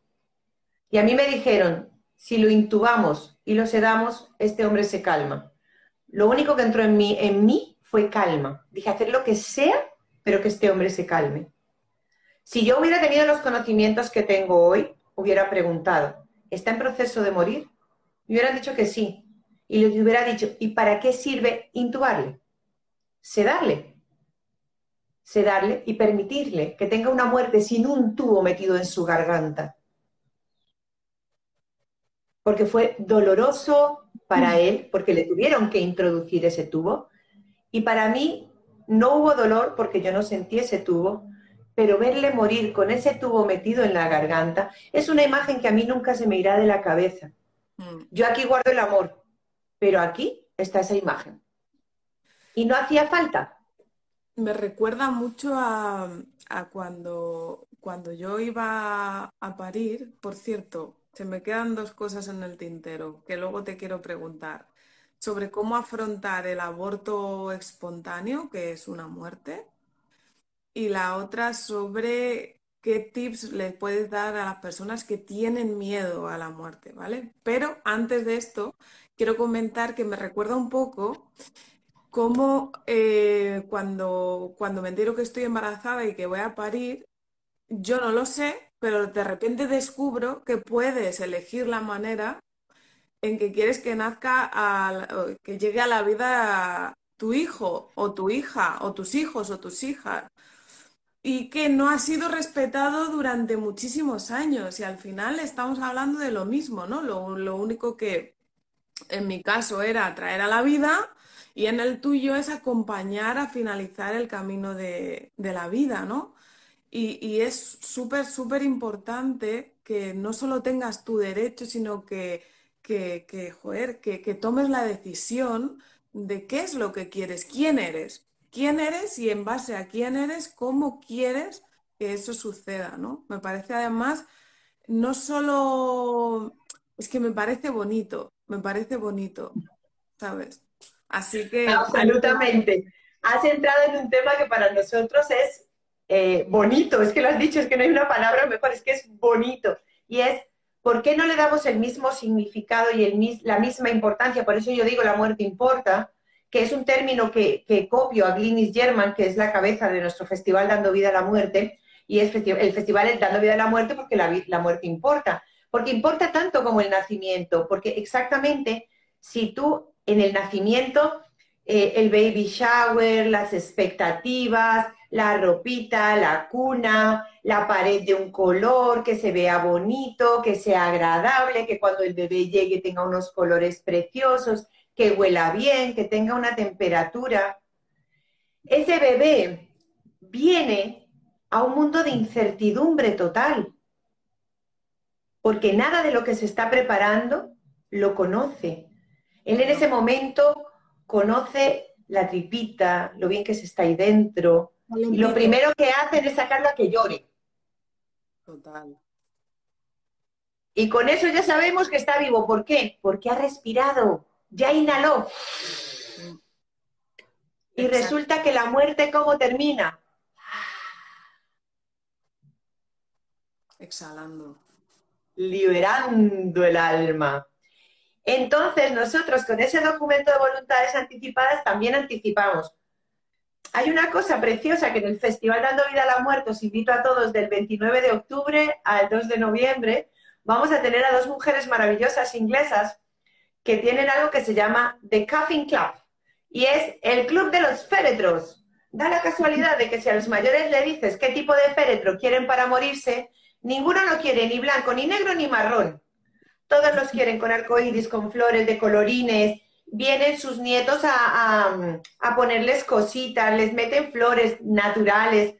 Y a mí me dijeron, si lo intubamos y lo sedamos, este hombre se calma. Lo único que entró en mí, en mí fue calma. Dije, hacer lo que sea, pero que este hombre se calme. Si yo hubiera tenido los conocimientos que tengo hoy, hubiera preguntado, ¿está en proceso de morir? Me hubieran dicho que sí. Y le hubiera dicho, ¿y para qué sirve intubarle? Sedarle. Sedarle y permitirle que tenga una muerte sin un tubo metido en su garganta porque fue doloroso para mm. él, porque le tuvieron que introducir ese tubo. Y para mí no hubo dolor porque yo no sentí ese tubo, pero verle morir con ese tubo metido en la garganta es una imagen que a mí nunca se me irá de la cabeza. Mm. Yo aquí guardo el amor, pero aquí está esa imagen. Y no hacía falta. Me recuerda mucho a, cuando, cuando yo iba a parir, por cierto, se me quedan dos cosas en el tintero que luego te quiero preguntar. Sobre cómo afrontar el aborto espontáneo, que es una muerte. Y la otra sobre qué tips le puedes dar a las personas que tienen miedo a la muerte, ¿vale? Pero antes de esto, quiero comentar que me recuerda un poco cómo eh, cuando, cuando me entero que estoy embarazada y que voy a parir, yo no lo sé, pero de repente descubro que puedes elegir la manera en que quieres que nazca, que llegue a la vida tu hijo o tu hija o tus hijos o tus hijas y que no ha sido respetado durante muchísimos años y al final estamos hablando de lo mismo, ¿no? Lo, único que en mi caso era traer a la vida y en el tuyo es acompañar a finalizar el camino de, la vida, ¿no? Y, es súper, súper importante que no solo tengas tu derecho, sino que, que, que, joder, que, que tomes la decisión de qué es lo que quieres, quién eres, quién eres y en base a quién eres, cómo quieres que eso suceda, ¿no? Me parece además, no solo, es que me parece bonito, me parece bonito, ¿sabes? Así que... Absolutamente. Has entrado en un tema que para nosotros es eh, bonito, es que lo has dicho, es que no hay una palabra mejor, es que es bonito. Y es, ¿por qué no le damos el mismo significado y el, la misma importancia? Por eso yo digo, la muerte importa, que es un término que, copio a Glinis German, que es la cabeza de nuestro festival Dando Vida a la Muerte, y es el festival es Dando Vida a la Muerte porque la, muerte importa, porque importa tanto como el nacimiento, porque exactamente si tú en el nacimiento, eh, el baby shower, las expectativas, la ropita, la cuna, la pared de un color, que se vea bonito, que sea agradable, que cuando el bebé llegue tenga unos colores preciosos, que huela bien, que tenga una temperatura. Ese bebé viene a un mundo de incertidumbre total, porque nada de lo que se está preparando lo conoce. Él en ese momento conoce la tripita, lo bien que se está ahí dentro, y lo primero que hacen es sacarlo a que llore. Total. Y con eso ya sabemos que está vivo. ¿Por qué? Porque ha respirado ya inhaló. Y resulta que la muerte, ¿cómo termina? Exhalando. Liberando el alma. Entonces, nosotros con ese documento de voluntades anticipadas también anticipamos. Hay una cosa preciosa que en el Festival Dando Vida a la Muerte os invito a todos del 29 de octubre al 2 de noviembre. Vamos a tener a dos mujeres maravillosas inglesas que tienen algo que se llama The Coffin Club y es el club de los féretros. Da la casualidad de que si a los mayores le dices qué tipo de féretro quieren para morirse, ninguno lo quiere ni blanco, ni negro, ni marrón. Todos los quieren con arcoíris, con flores, de colorines. Vienen sus nietos a, a ponerles cositas, les meten flores naturales.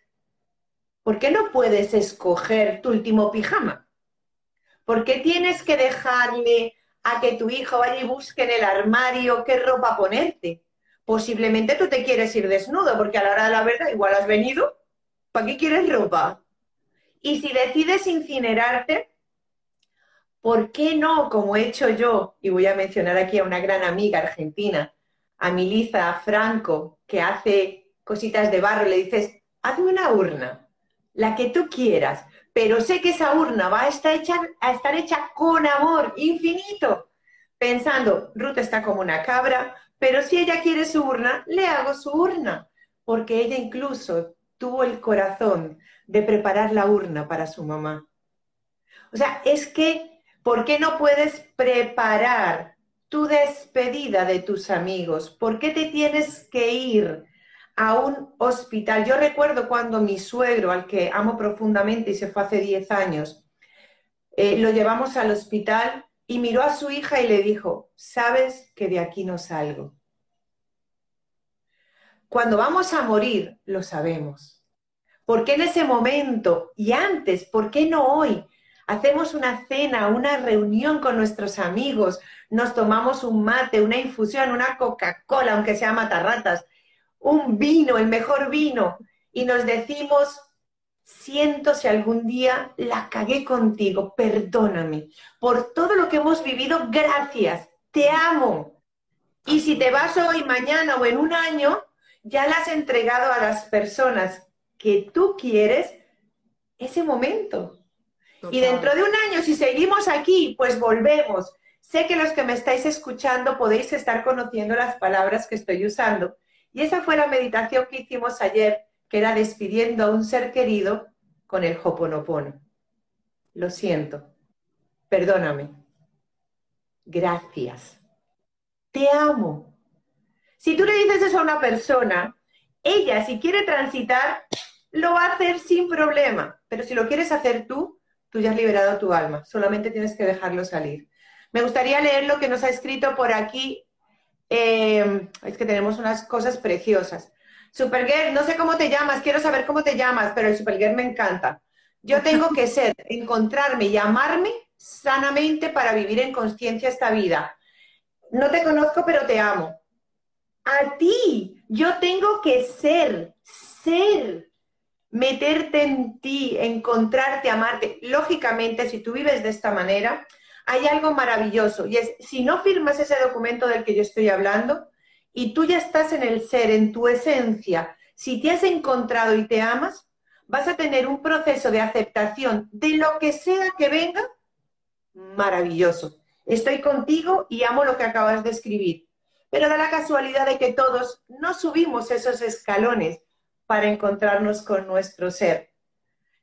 ¿Por qué no puedes escoger tu último pijama? ¿Por qué tienes que dejarle a que tu hijo vaya y busque en el armario qué ropa ponerte. Posiblemente tú te quieres ir desnudo, porque a la hora de la verdad igual has venido. ¿Para qué quieres ropa? Y si decides incinerarte, ¿por qué no, como he hecho yo, y voy a mencionar aquí a una gran amiga argentina, a Milisa Franco, que hace cositas de barro, le dices, hazme una urna, la que tú quieras, pero sé que esa urna va a estar hecha, a estar hecha con amor infinito, pensando, Ruth está como una cabra, pero si ella quiere su urna, le hago su urna, porque ella incluso tuvo el corazón de preparar la urna para su mamá. O sea, es que, ¿por qué no puedes preparar tu despedida de tus amigos? ¿Por qué te tienes que ir a un hospital. Yo recuerdo cuando mi suegro, al que amo profundamente y se fue hace 10 años, eh, lo llevamos al hospital y miró a su hija y le dijo, sabes que de aquí no salgo. Cuando vamos a morir, lo sabemos. ¿Por qué en ese momento y antes, por qué no hoy? Hacemos una cena, una reunión con nuestros amigos, nos tomamos un mate, una infusión, una Coca-Cola, aunque sea matarratas, un vino, el mejor vino, y nos decimos, siento si algún día la cagué contigo, perdóname. Por todo lo que hemos vivido, gracias, te amo. Y si te vas hoy, mañana o en un año, ya le has entregado a las personas que tú quieres ese momento. Y dentro de un año, si seguimos aquí, pues volvemos. Sé que los que me estáis escuchando podéis estar conociendo las palabras que estoy usando, y esa fue la meditación que hicimos ayer, que era despidiendo a un ser querido con el Hoponopono. Lo siento, perdóname. gracias. Te amo. Si tú le dices eso a una persona, ella si quiere transitar, lo va a hacer sin problema. Pero si lo quieres hacer tú, tú ya has liberado tu alma. Solamente tienes que dejarlo salir. Me gustaría leer lo que nos ha escrito por aquí. Eh, es que tenemos unas cosas preciosas. Supergirl, no sé cómo te llamas, quiero saber cómo te llamas, pero el Supergirl me encanta. Yo tengo que ser, encontrarme y amarme sanamente para vivir en conciencia esta vida. No te conozco, pero te amo. A ti, yo tengo que ser, ser, meterte en ti, encontrarte, amarte. Lógicamente, si tú vives de esta manera, hay algo maravilloso y es, si no firmas ese documento del que yo estoy hablando y tú ya estás en el ser, en tu esencia, si te has encontrado y te amas, vas a tener un proceso de aceptación de lo que sea que venga maravilloso. Estoy contigo y amo lo que acabas de escribir. Pero da la casualidad de que todos no subimos esos escalones para encontrarnos con nuestro ser.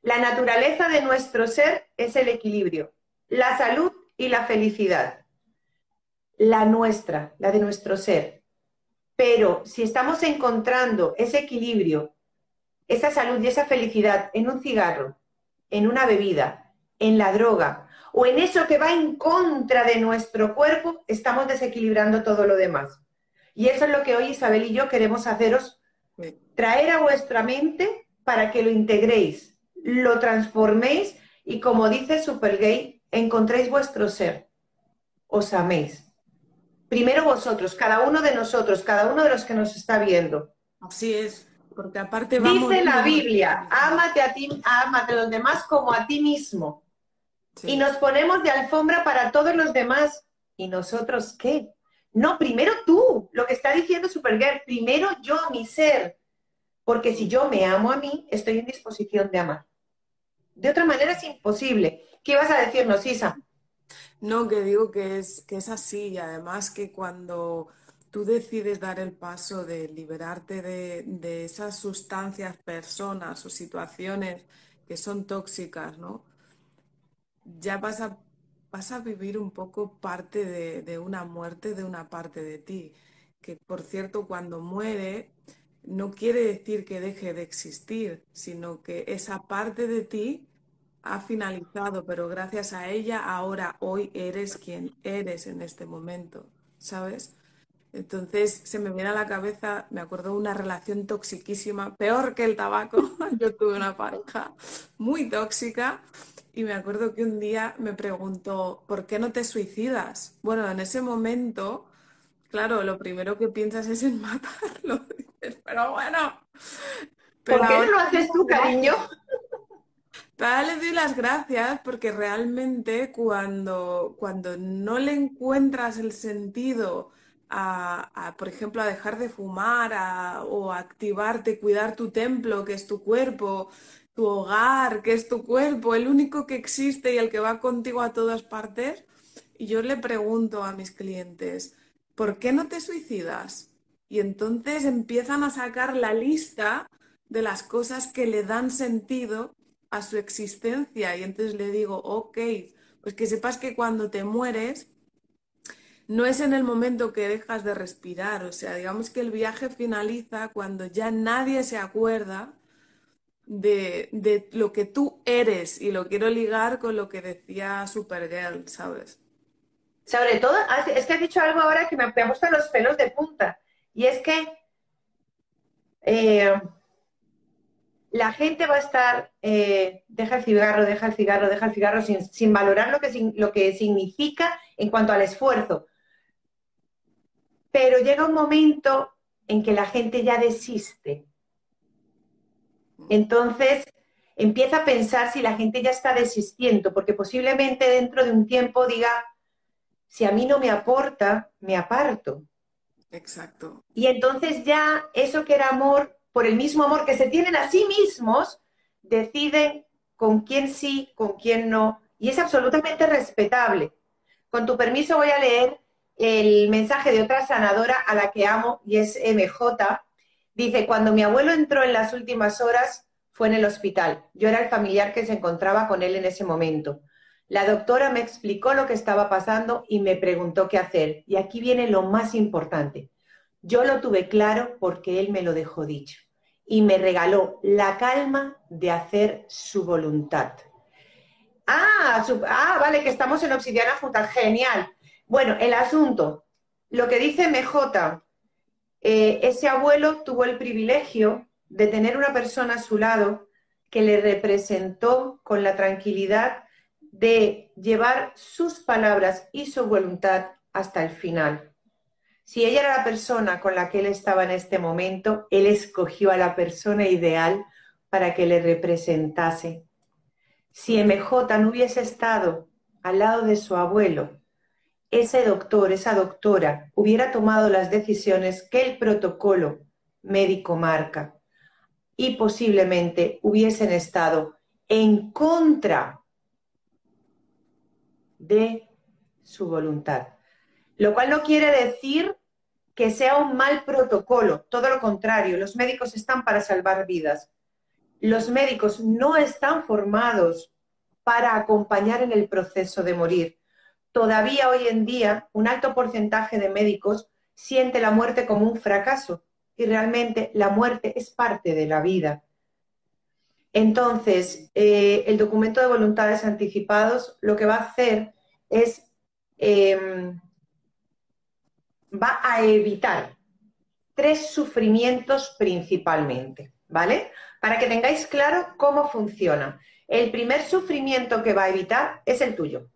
La naturaleza de nuestro ser es el equilibrio, la salud y la felicidad. La nuestra, la de nuestro ser. Pero si estamos encontrando ese equilibrio, esa salud y esa felicidad en un cigarro, en una bebida, en la droga o en eso que va en contra de nuestro cuerpo, estamos desequilibrando todo lo demás. Y eso es lo que hoy Isabel y yo queremos haceros traer a vuestra mente para que lo integréis, lo transforméis y como dice Supergay, encontréis vuestro ser, os améis. Primero vosotros, cada uno de nosotros, cada uno de los que nos está viendo. Así es, porque aparte Dice la Biblia, ámate a ti, ámate a los demás como a ti mismo. Y nos ponemos de alfombra para todos los demás. ¿Y nosotros qué? No, primero tú, lo que está diciendo Supergirl, primero yo, mi ser. Porque si yo me amo a mí, estoy en disposición de amar. De otra manera es imposible. ¿Qué vas a decirnos, Isa? No, que digo que es, que es así y además que cuando tú decides dar el paso de liberarte de, de esas sustancias, personas o situaciones que son tóxicas, ¿no? Ya vas a, vas a vivir un poco parte de, de una muerte de una parte de ti, que por cierto cuando muere no quiere decir que deje de existir, sino que esa parte de ti ha finalizado, pero gracias a ella ahora, hoy eres quien eres en este momento, ¿sabes? Entonces se me viene a la cabeza, me acuerdo una relación toxiquísima, peor que el tabaco. [laughs] Yo tuve una pareja muy tóxica y me acuerdo que un día me preguntó, ¿por qué no te suicidas? Bueno, en ese momento, claro, lo primero que piensas es en [laughs] matarlo pero bueno. ¿Por qué no lo haces tú, cariño? [laughs] le doy las gracias porque realmente cuando, cuando no le encuentras el sentido a, por ejemplo, a dejar de fumar o a activarte, cuidar tu templo, que es tu cuerpo, tu hogar, que es tu cuerpo, el único que existe y el que va contigo a todas partes, y yo le pregunto a mis clientes, ¿por qué no te suicidas? Y entonces empiezan a sacar la lista de las cosas que le dan sentido a su existencia. Y entonces le digo, ok, pues que sepas que cuando te mueres, no es en el momento que dejas de respirar. O sea, digamos que el viaje finaliza cuando ya nadie se acuerda de, de lo que tú eres. Y lo quiero ligar con lo que decía Supergirl, ¿sabes? Sobre todo, es que has dicho algo ahora que me, me ha puesto los pelos de punta. Y es que eh, la gente va a estar, eh, deja el cigarro, deja el cigarro, deja el cigarro, sin, valorar lo que, lo que significa en cuanto al esfuerzo. Pero llega un momento en que la gente ya desiste. Entonces empieza a pensar si la gente ya está desistiendo, porque posiblemente dentro de un tiempo diga, si a mí no me aporta, me aparto. Exacto. Y entonces ya eso que era amor, por el mismo amor que se tienen a sí mismos, deciden con quién sí, con quién no. Y es absolutamente respetable. Con tu permiso voy a leer el mensaje de otra sanadora a la que amo y es MJ. Dice, cuando mi abuelo entró en las últimas horas fue en el hospital. Yo era el familiar que se encontraba con él en ese momento. La doctora me explicó lo que estaba pasando y me preguntó qué hacer. Y aquí viene lo más importante. Yo lo tuve claro porque él me lo dejó dicho y me regaló la calma de hacer su voluntad. Ah, ah, vale, que estamos en Obsidiana Junta. Genial. Bueno, el asunto, lo que dice MJ, eh, ese abuelo tuvo el privilegio de tener una persona a su lado que le representó con la tranquilidad de llevar sus palabras y su voluntad hasta el final. Si ella era la persona con la que él estaba en este momento, él escogió a la persona ideal para que le representase. Si MJ no hubiese estado al lado de su abuelo, ese doctor, esa doctora, hubiera tomado las decisiones que el protocolo médico marca y posiblemente hubiesen estado en contra de su voluntad. Lo cual no quiere decir que sea un mal protocolo, todo lo contrario, los médicos están para salvar vidas. Los médicos no están formados para acompañar en el proceso de morir todavía hoy en día un alto porcentaje de médicos siente la muerte como un fracaso y realmente la muerte es parte de la vida. Entonces, eh, el documento de voluntades anticipados lo que va a hacer es, em, va a evitar tres sufrimientos principalmente, ¿vale? Para que tengáis claro cómo funciona. El primer sufrimiento que va a evitar es el tuyo.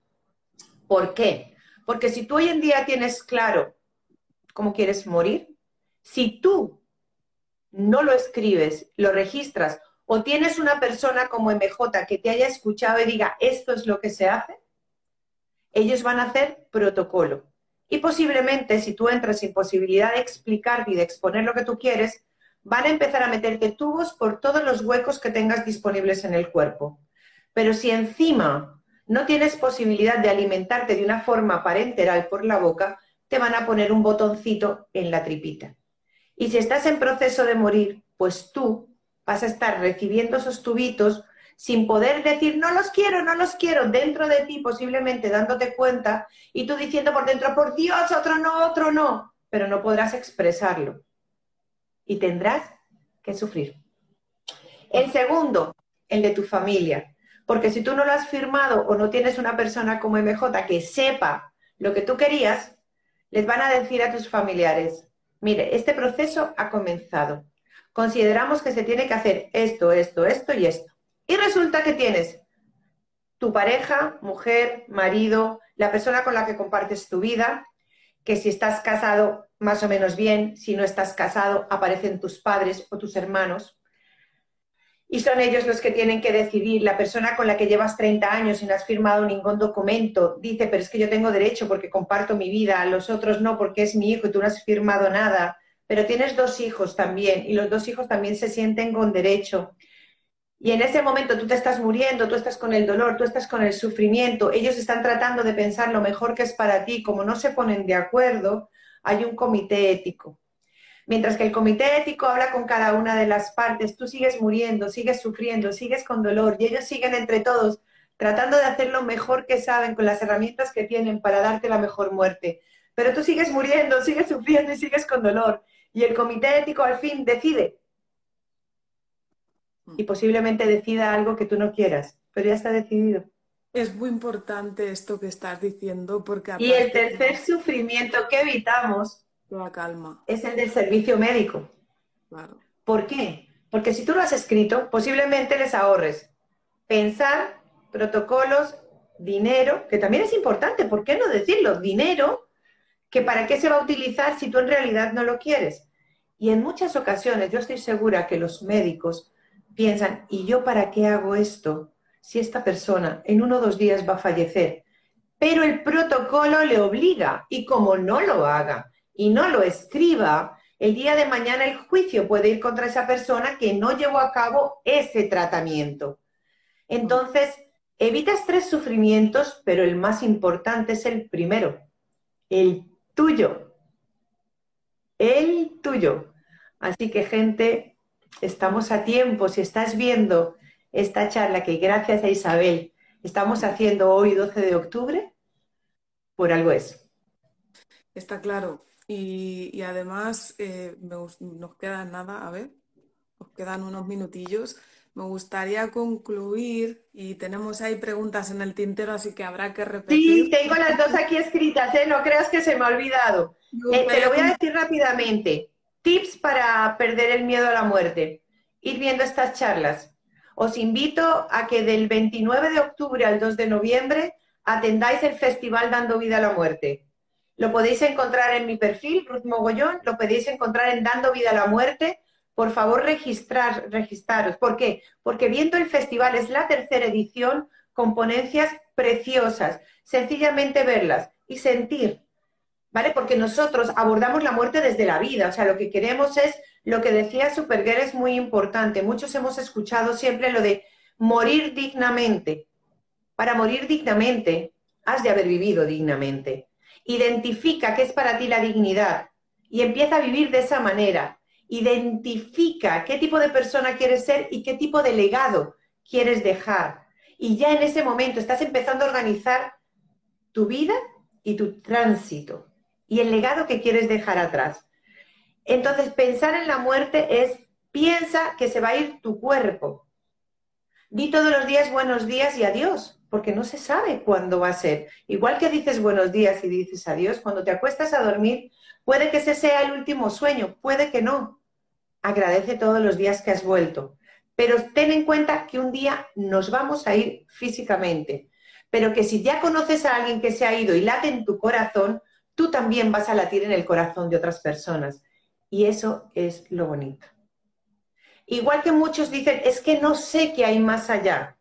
¿Por qué? Porque si tú hoy en día tienes claro cómo quieres morir, si tú no lo escribes, lo registras o tienes una persona como MJ que te haya escuchado y diga esto es lo que se hace, ellos van a hacer protocolo. Y posiblemente si tú entras sin posibilidad de explicar y de exponer lo que tú quieres, van a empezar a meterte tubos por todos los huecos que tengas disponibles en el cuerpo. Pero si encima no tienes posibilidad de alimentarte de una forma parenteral por la boca, te van a poner un botoncito en la tripita. Y si estás en proceso de morir, pues tú vas a estar recibiendo esos tubitos sin poder decir, no los quiero, no los quiero, dentro de ti posiblemente dándote cuenta y tú diciendo por dentro, por Dios, otro no, otro no, pero no podrás expresarlo. Y tendrás que sufrir. El segundo, el de tu familia. Porque si tú no lo has firmado o no tienes una persona como MJ que sepa lo que tú querías, les van a decir a tus familiares, mire, este proceso ha comenzado. Consideramos que se tiene que hacer esto, esto, esto y esto. Y resulta que tienes tu pareja, mujer, marido, la persona con la que compartes tu vida, que si estás casado más o menos bien, si no estás casado aparecen tus padres o tus hermanos, y son ellos los que tienen que decidir. La persona con la que llevas 30 años y no has firmado ningún documento dice, pero es que yo tengo derecho porque comparto mi vida, los otros no porque es mi hijo y tú no has firmado nada. Pero tienes dos hijos también y los dos hijos también se sienten con derecho. Y en ese momento tú te estás muriendo, tú estás con el dolor, tú estás con el sufrimiento, ellos están tratando de pensar lo mejor que es para ti, como no se ponen de acuerdo, hay un comité ético Mientras que el comité ético habla con cada una de las partes, tú sigues muriendo, sigues sufriendo, sigues con dolor y ellos siguen entre todos tratando de hacer lo mejor que saben con las herramientas que tienen para darte la mejor muerte. Pero tú sigues muriendo, sigues sufriendo y sigues con dolor. Y el comité ético al fin decide. Y posiblemente decida algo que tú no quieras, pero ya está decidido. Es muy importante esto que estás diciendo porque... Y el tercer sufrimiento que evitamos la calma. Es el del servicio médico. Claro. ¿Por qué? Porque si tú lo has escrito, posiblemente les ahorres pensar, protocolos, dinero, que también es importante, ¿por qué no decirlo? Dinero, que para qué se va a utilizar si tú en realidad no lo quieres. Y en muchas ocasiones yo estoy segura que los médicos piensan, ¿y yo para qué hago esto si esta persona en uno o dos días va a fallecer? Pero el protocolo le obliga y como no lo haga y no lo escriba, el día de mañana el juicio puede ir contra esa persona que no llevó a cabo ese tratamiento. Entonces, evitas tres sufrimientos, pero el más importante es el primero, el tuyo. El tuyo. Así que, gente, estamos a tiempo. Si estás viendo esta charla, que gracias a Isabel estamos haciendo hoy, 12 de octubre, por algo es. Está claro. Y, además, eh, nos queda nada, a ver, nos quedan unos minutillos. Me gustaría concluir y tenemos ahí preguntas en el tintero, así que habrá que repetir. Sí, tengo las dos aquí escritas, ¿eh? no creas que se me ha olvidado. Eh, te lo voy a decir rápidamente. Tips para perder el miedo a la muerte. Ir viendo estas charlas. Os invito a que del 29 de octubre al 2 de noviembre atendáis el festival Dando Vida a la Muerte. Lo podéis encontrar en mi perfil, Ruth Mogollón, lo podéis encontrar en Dando Vida a la Muerte. Por favor, registrar, registraros. ¿Por qué? Porque viendo el festival es la tercera edición con ponencias preciosas. Sencillamente verlas y sentir ¿vale? Porque nosotros abordamos la muerte desde la vida, o sea, lo que queremos es, lo que decía Supergirl es muy importante, muchos hemos escuchado siempre lo de morir dignamente. Para morir dignamente, has de haber vivido dignamente. Identifica qué es para ti la dignidad y empieza a vivir de esa manera. Identifica qué tipo de persona quieres ser y qué tipo de legado quieres dejar. Y ya en ese momento estás empezando a organizar tu vida y tu tránsito y el legado que quieres dejar atrás. Entonces, pensar en la muerte es, piensa que se va a ir tu cuerpo. Di todos los días buenos días y adiós, porque no se sabe cuándo va a ser. Igual que dices buenos días y dices adiós, cuando te acuestas a dormir, puede que ese sea el último sueño, puede que no. Agradece todos los días que has vuelto. Pero ten en cuenta que un día nos vamos a ir físicamente, pero que si ya conoces a alguien que se ha ido y late en tu corazón, tú también vas a latir en el corazón de otras personas. Y eso es lo bonito. Igual que muchos dicen, es que no sé qué hay más allá.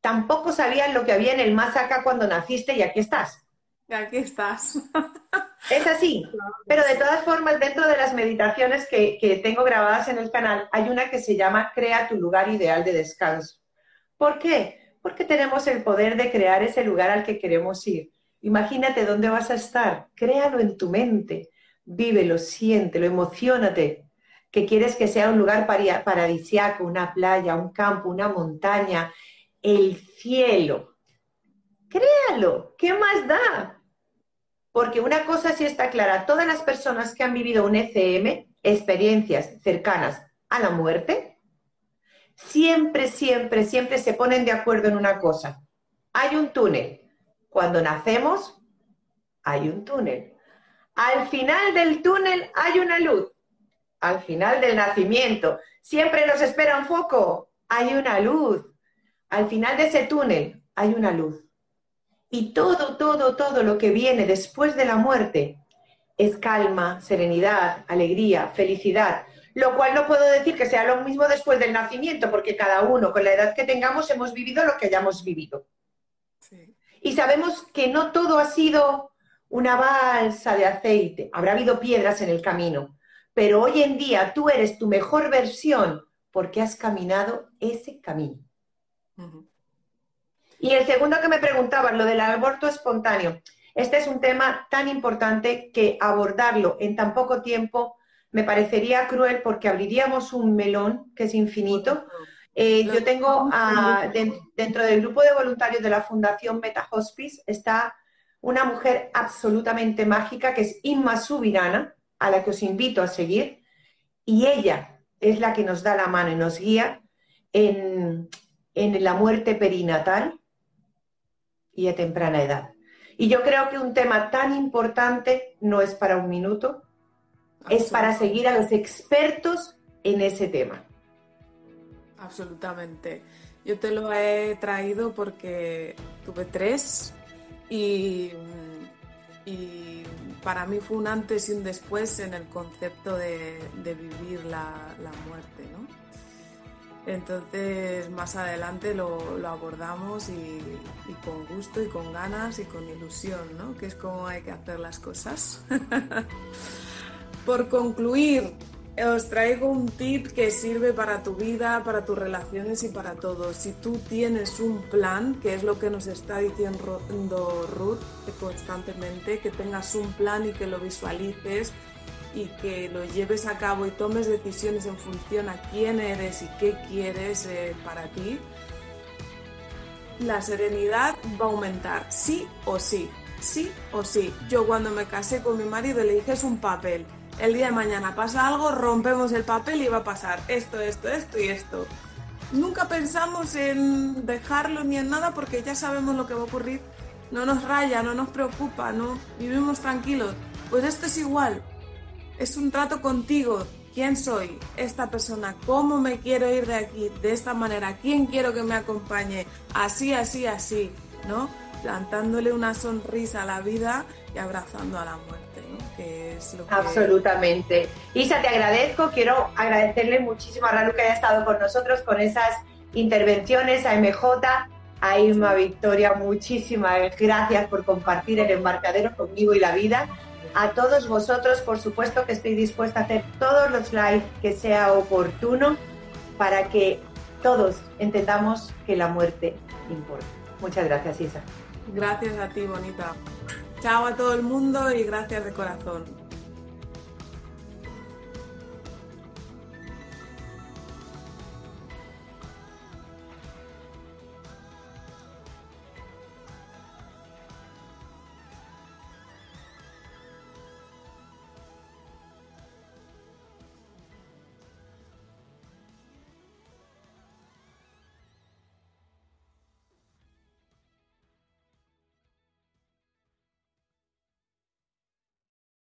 Tampoco sabían lo que había en el más acá cuando naciste y aquí estás. Y aquí estás. [laughs] Es así. Pero de todas formas, dentro de las meditaciones que, que tengo grabadas en el canal, hay una que se llama Crea tu lugar ideal de descanso. ¿Por qué? Porque tenemos el poder de crear ese lugar al que queremos ir. Imagínate dónde vas a estar, créalo en tu mente, vívelo, siéntelo, emocionate, que quieres que sea un lugar paradisiaco, una playa, un campo, una montaña, el cielo. Créalo, ¿qué más da? Porque una cosa sí está clara, todas las personas que han vivido un ECM, experiencias cercanas a la muerte, siempre, siempre, siempre se ponen de acuerdo en una cosa. Hay un túnel, cuando nacemos, hay un túnel. Al final del túnel hay una luz. Al final del nacimiento, siempre nos espera un foco. Hay una luz. Al final de ese túnel hay una luz. Y todo, todo, todo lo que viene después de la muerte es calma, serenidad, alegría, felicidad. Lo cual no puedo decir que sea lo mismo después del nacimiento, porque cada uno, con la edad que tengamos, hemos vivido lo que hayamos vivido. Y sabemos que no todo ha sido una balsa de aceite, habrá habido piedras en el camino, pero hoy en día tú eres tu mejor versión porque has caminado ese camino. Y el segundo que me preguntabas, lo del aborto espontáneo. Este es un tema tan importante que abordarlo en tan poco tiempo me parecería cruel porque abriríamos un melón que es infinito. Eh, yo tengo dentro del grupo de voluntarios de la Fundación Meta Hospice está una mujer absolutamente mágica que es Inma Subirana, a la que os invito a seguir, y ella es la que nos da la mano y nos guía en, en la muerte perinatal y a temprana edad. Y yo creo que un tema tan importante no es para un minuto, es para seguir a los expertos en ese tema. Absolutamente. Yo te lo he traído porque tuve tres y, para mí fue un antes y un después en el concepto de, vivir la, muerte, ¿no? Entonces más adelante lo, abordamos y, y, con gusto y con ganas y con ilusión, ¿no? Que es como hay que hacer las cosas. [laughs] Por concluir, os traigo un tip que sirve para tu vida, para tus relaciones y para todo. Si tú tienes un plan, que es lo que nos está diciendo Ruth constantemente, que tengas un plan y que lo visualices y que lo lleves a cabo y tomes decisiones en función a quién eres y qué quieres eh, para ti, la serenidad va a aumentar, sí o sí, sí o sí. Yo cuando me casé con mi marido le dije es un papel. El día de mañana pasa algo, rompemos el papel y va a pasar esto, esto, esto y esto. Nunca pensamos en dejarlo ni en nada porque ya sabemos lo que va a ocurrir. No nos raya, no nos preocupa, no vivimos tranquilos. Pues esto es igual. Es un trato contigo, quién soy, esta persona, cómo me quiero ir de aquí, de esta manera, quién quiero que me acompañe, así, así, así, ¿no? Plantándole una sonrisa a la vida y abrazando a la muerte, ¿no? Que es lo que... Absolutamente. Isa, te agradezco, quiero agradecerle muchísimo a Ralu que haya estado con nosotros con esas intervenciones, a MJ, a Irma Victoria, muchísimas gracias por compartir el embarcadero conmigo y la vida a todos vosotros, por supuesto que estoy dispuesta a hacer todos los live que sea oportuno para que todos entendamos que la muerte importa. Muchas gracias, Isa. Gracias a ti, bonita. Chao a todo el mundo y gracias de corazón.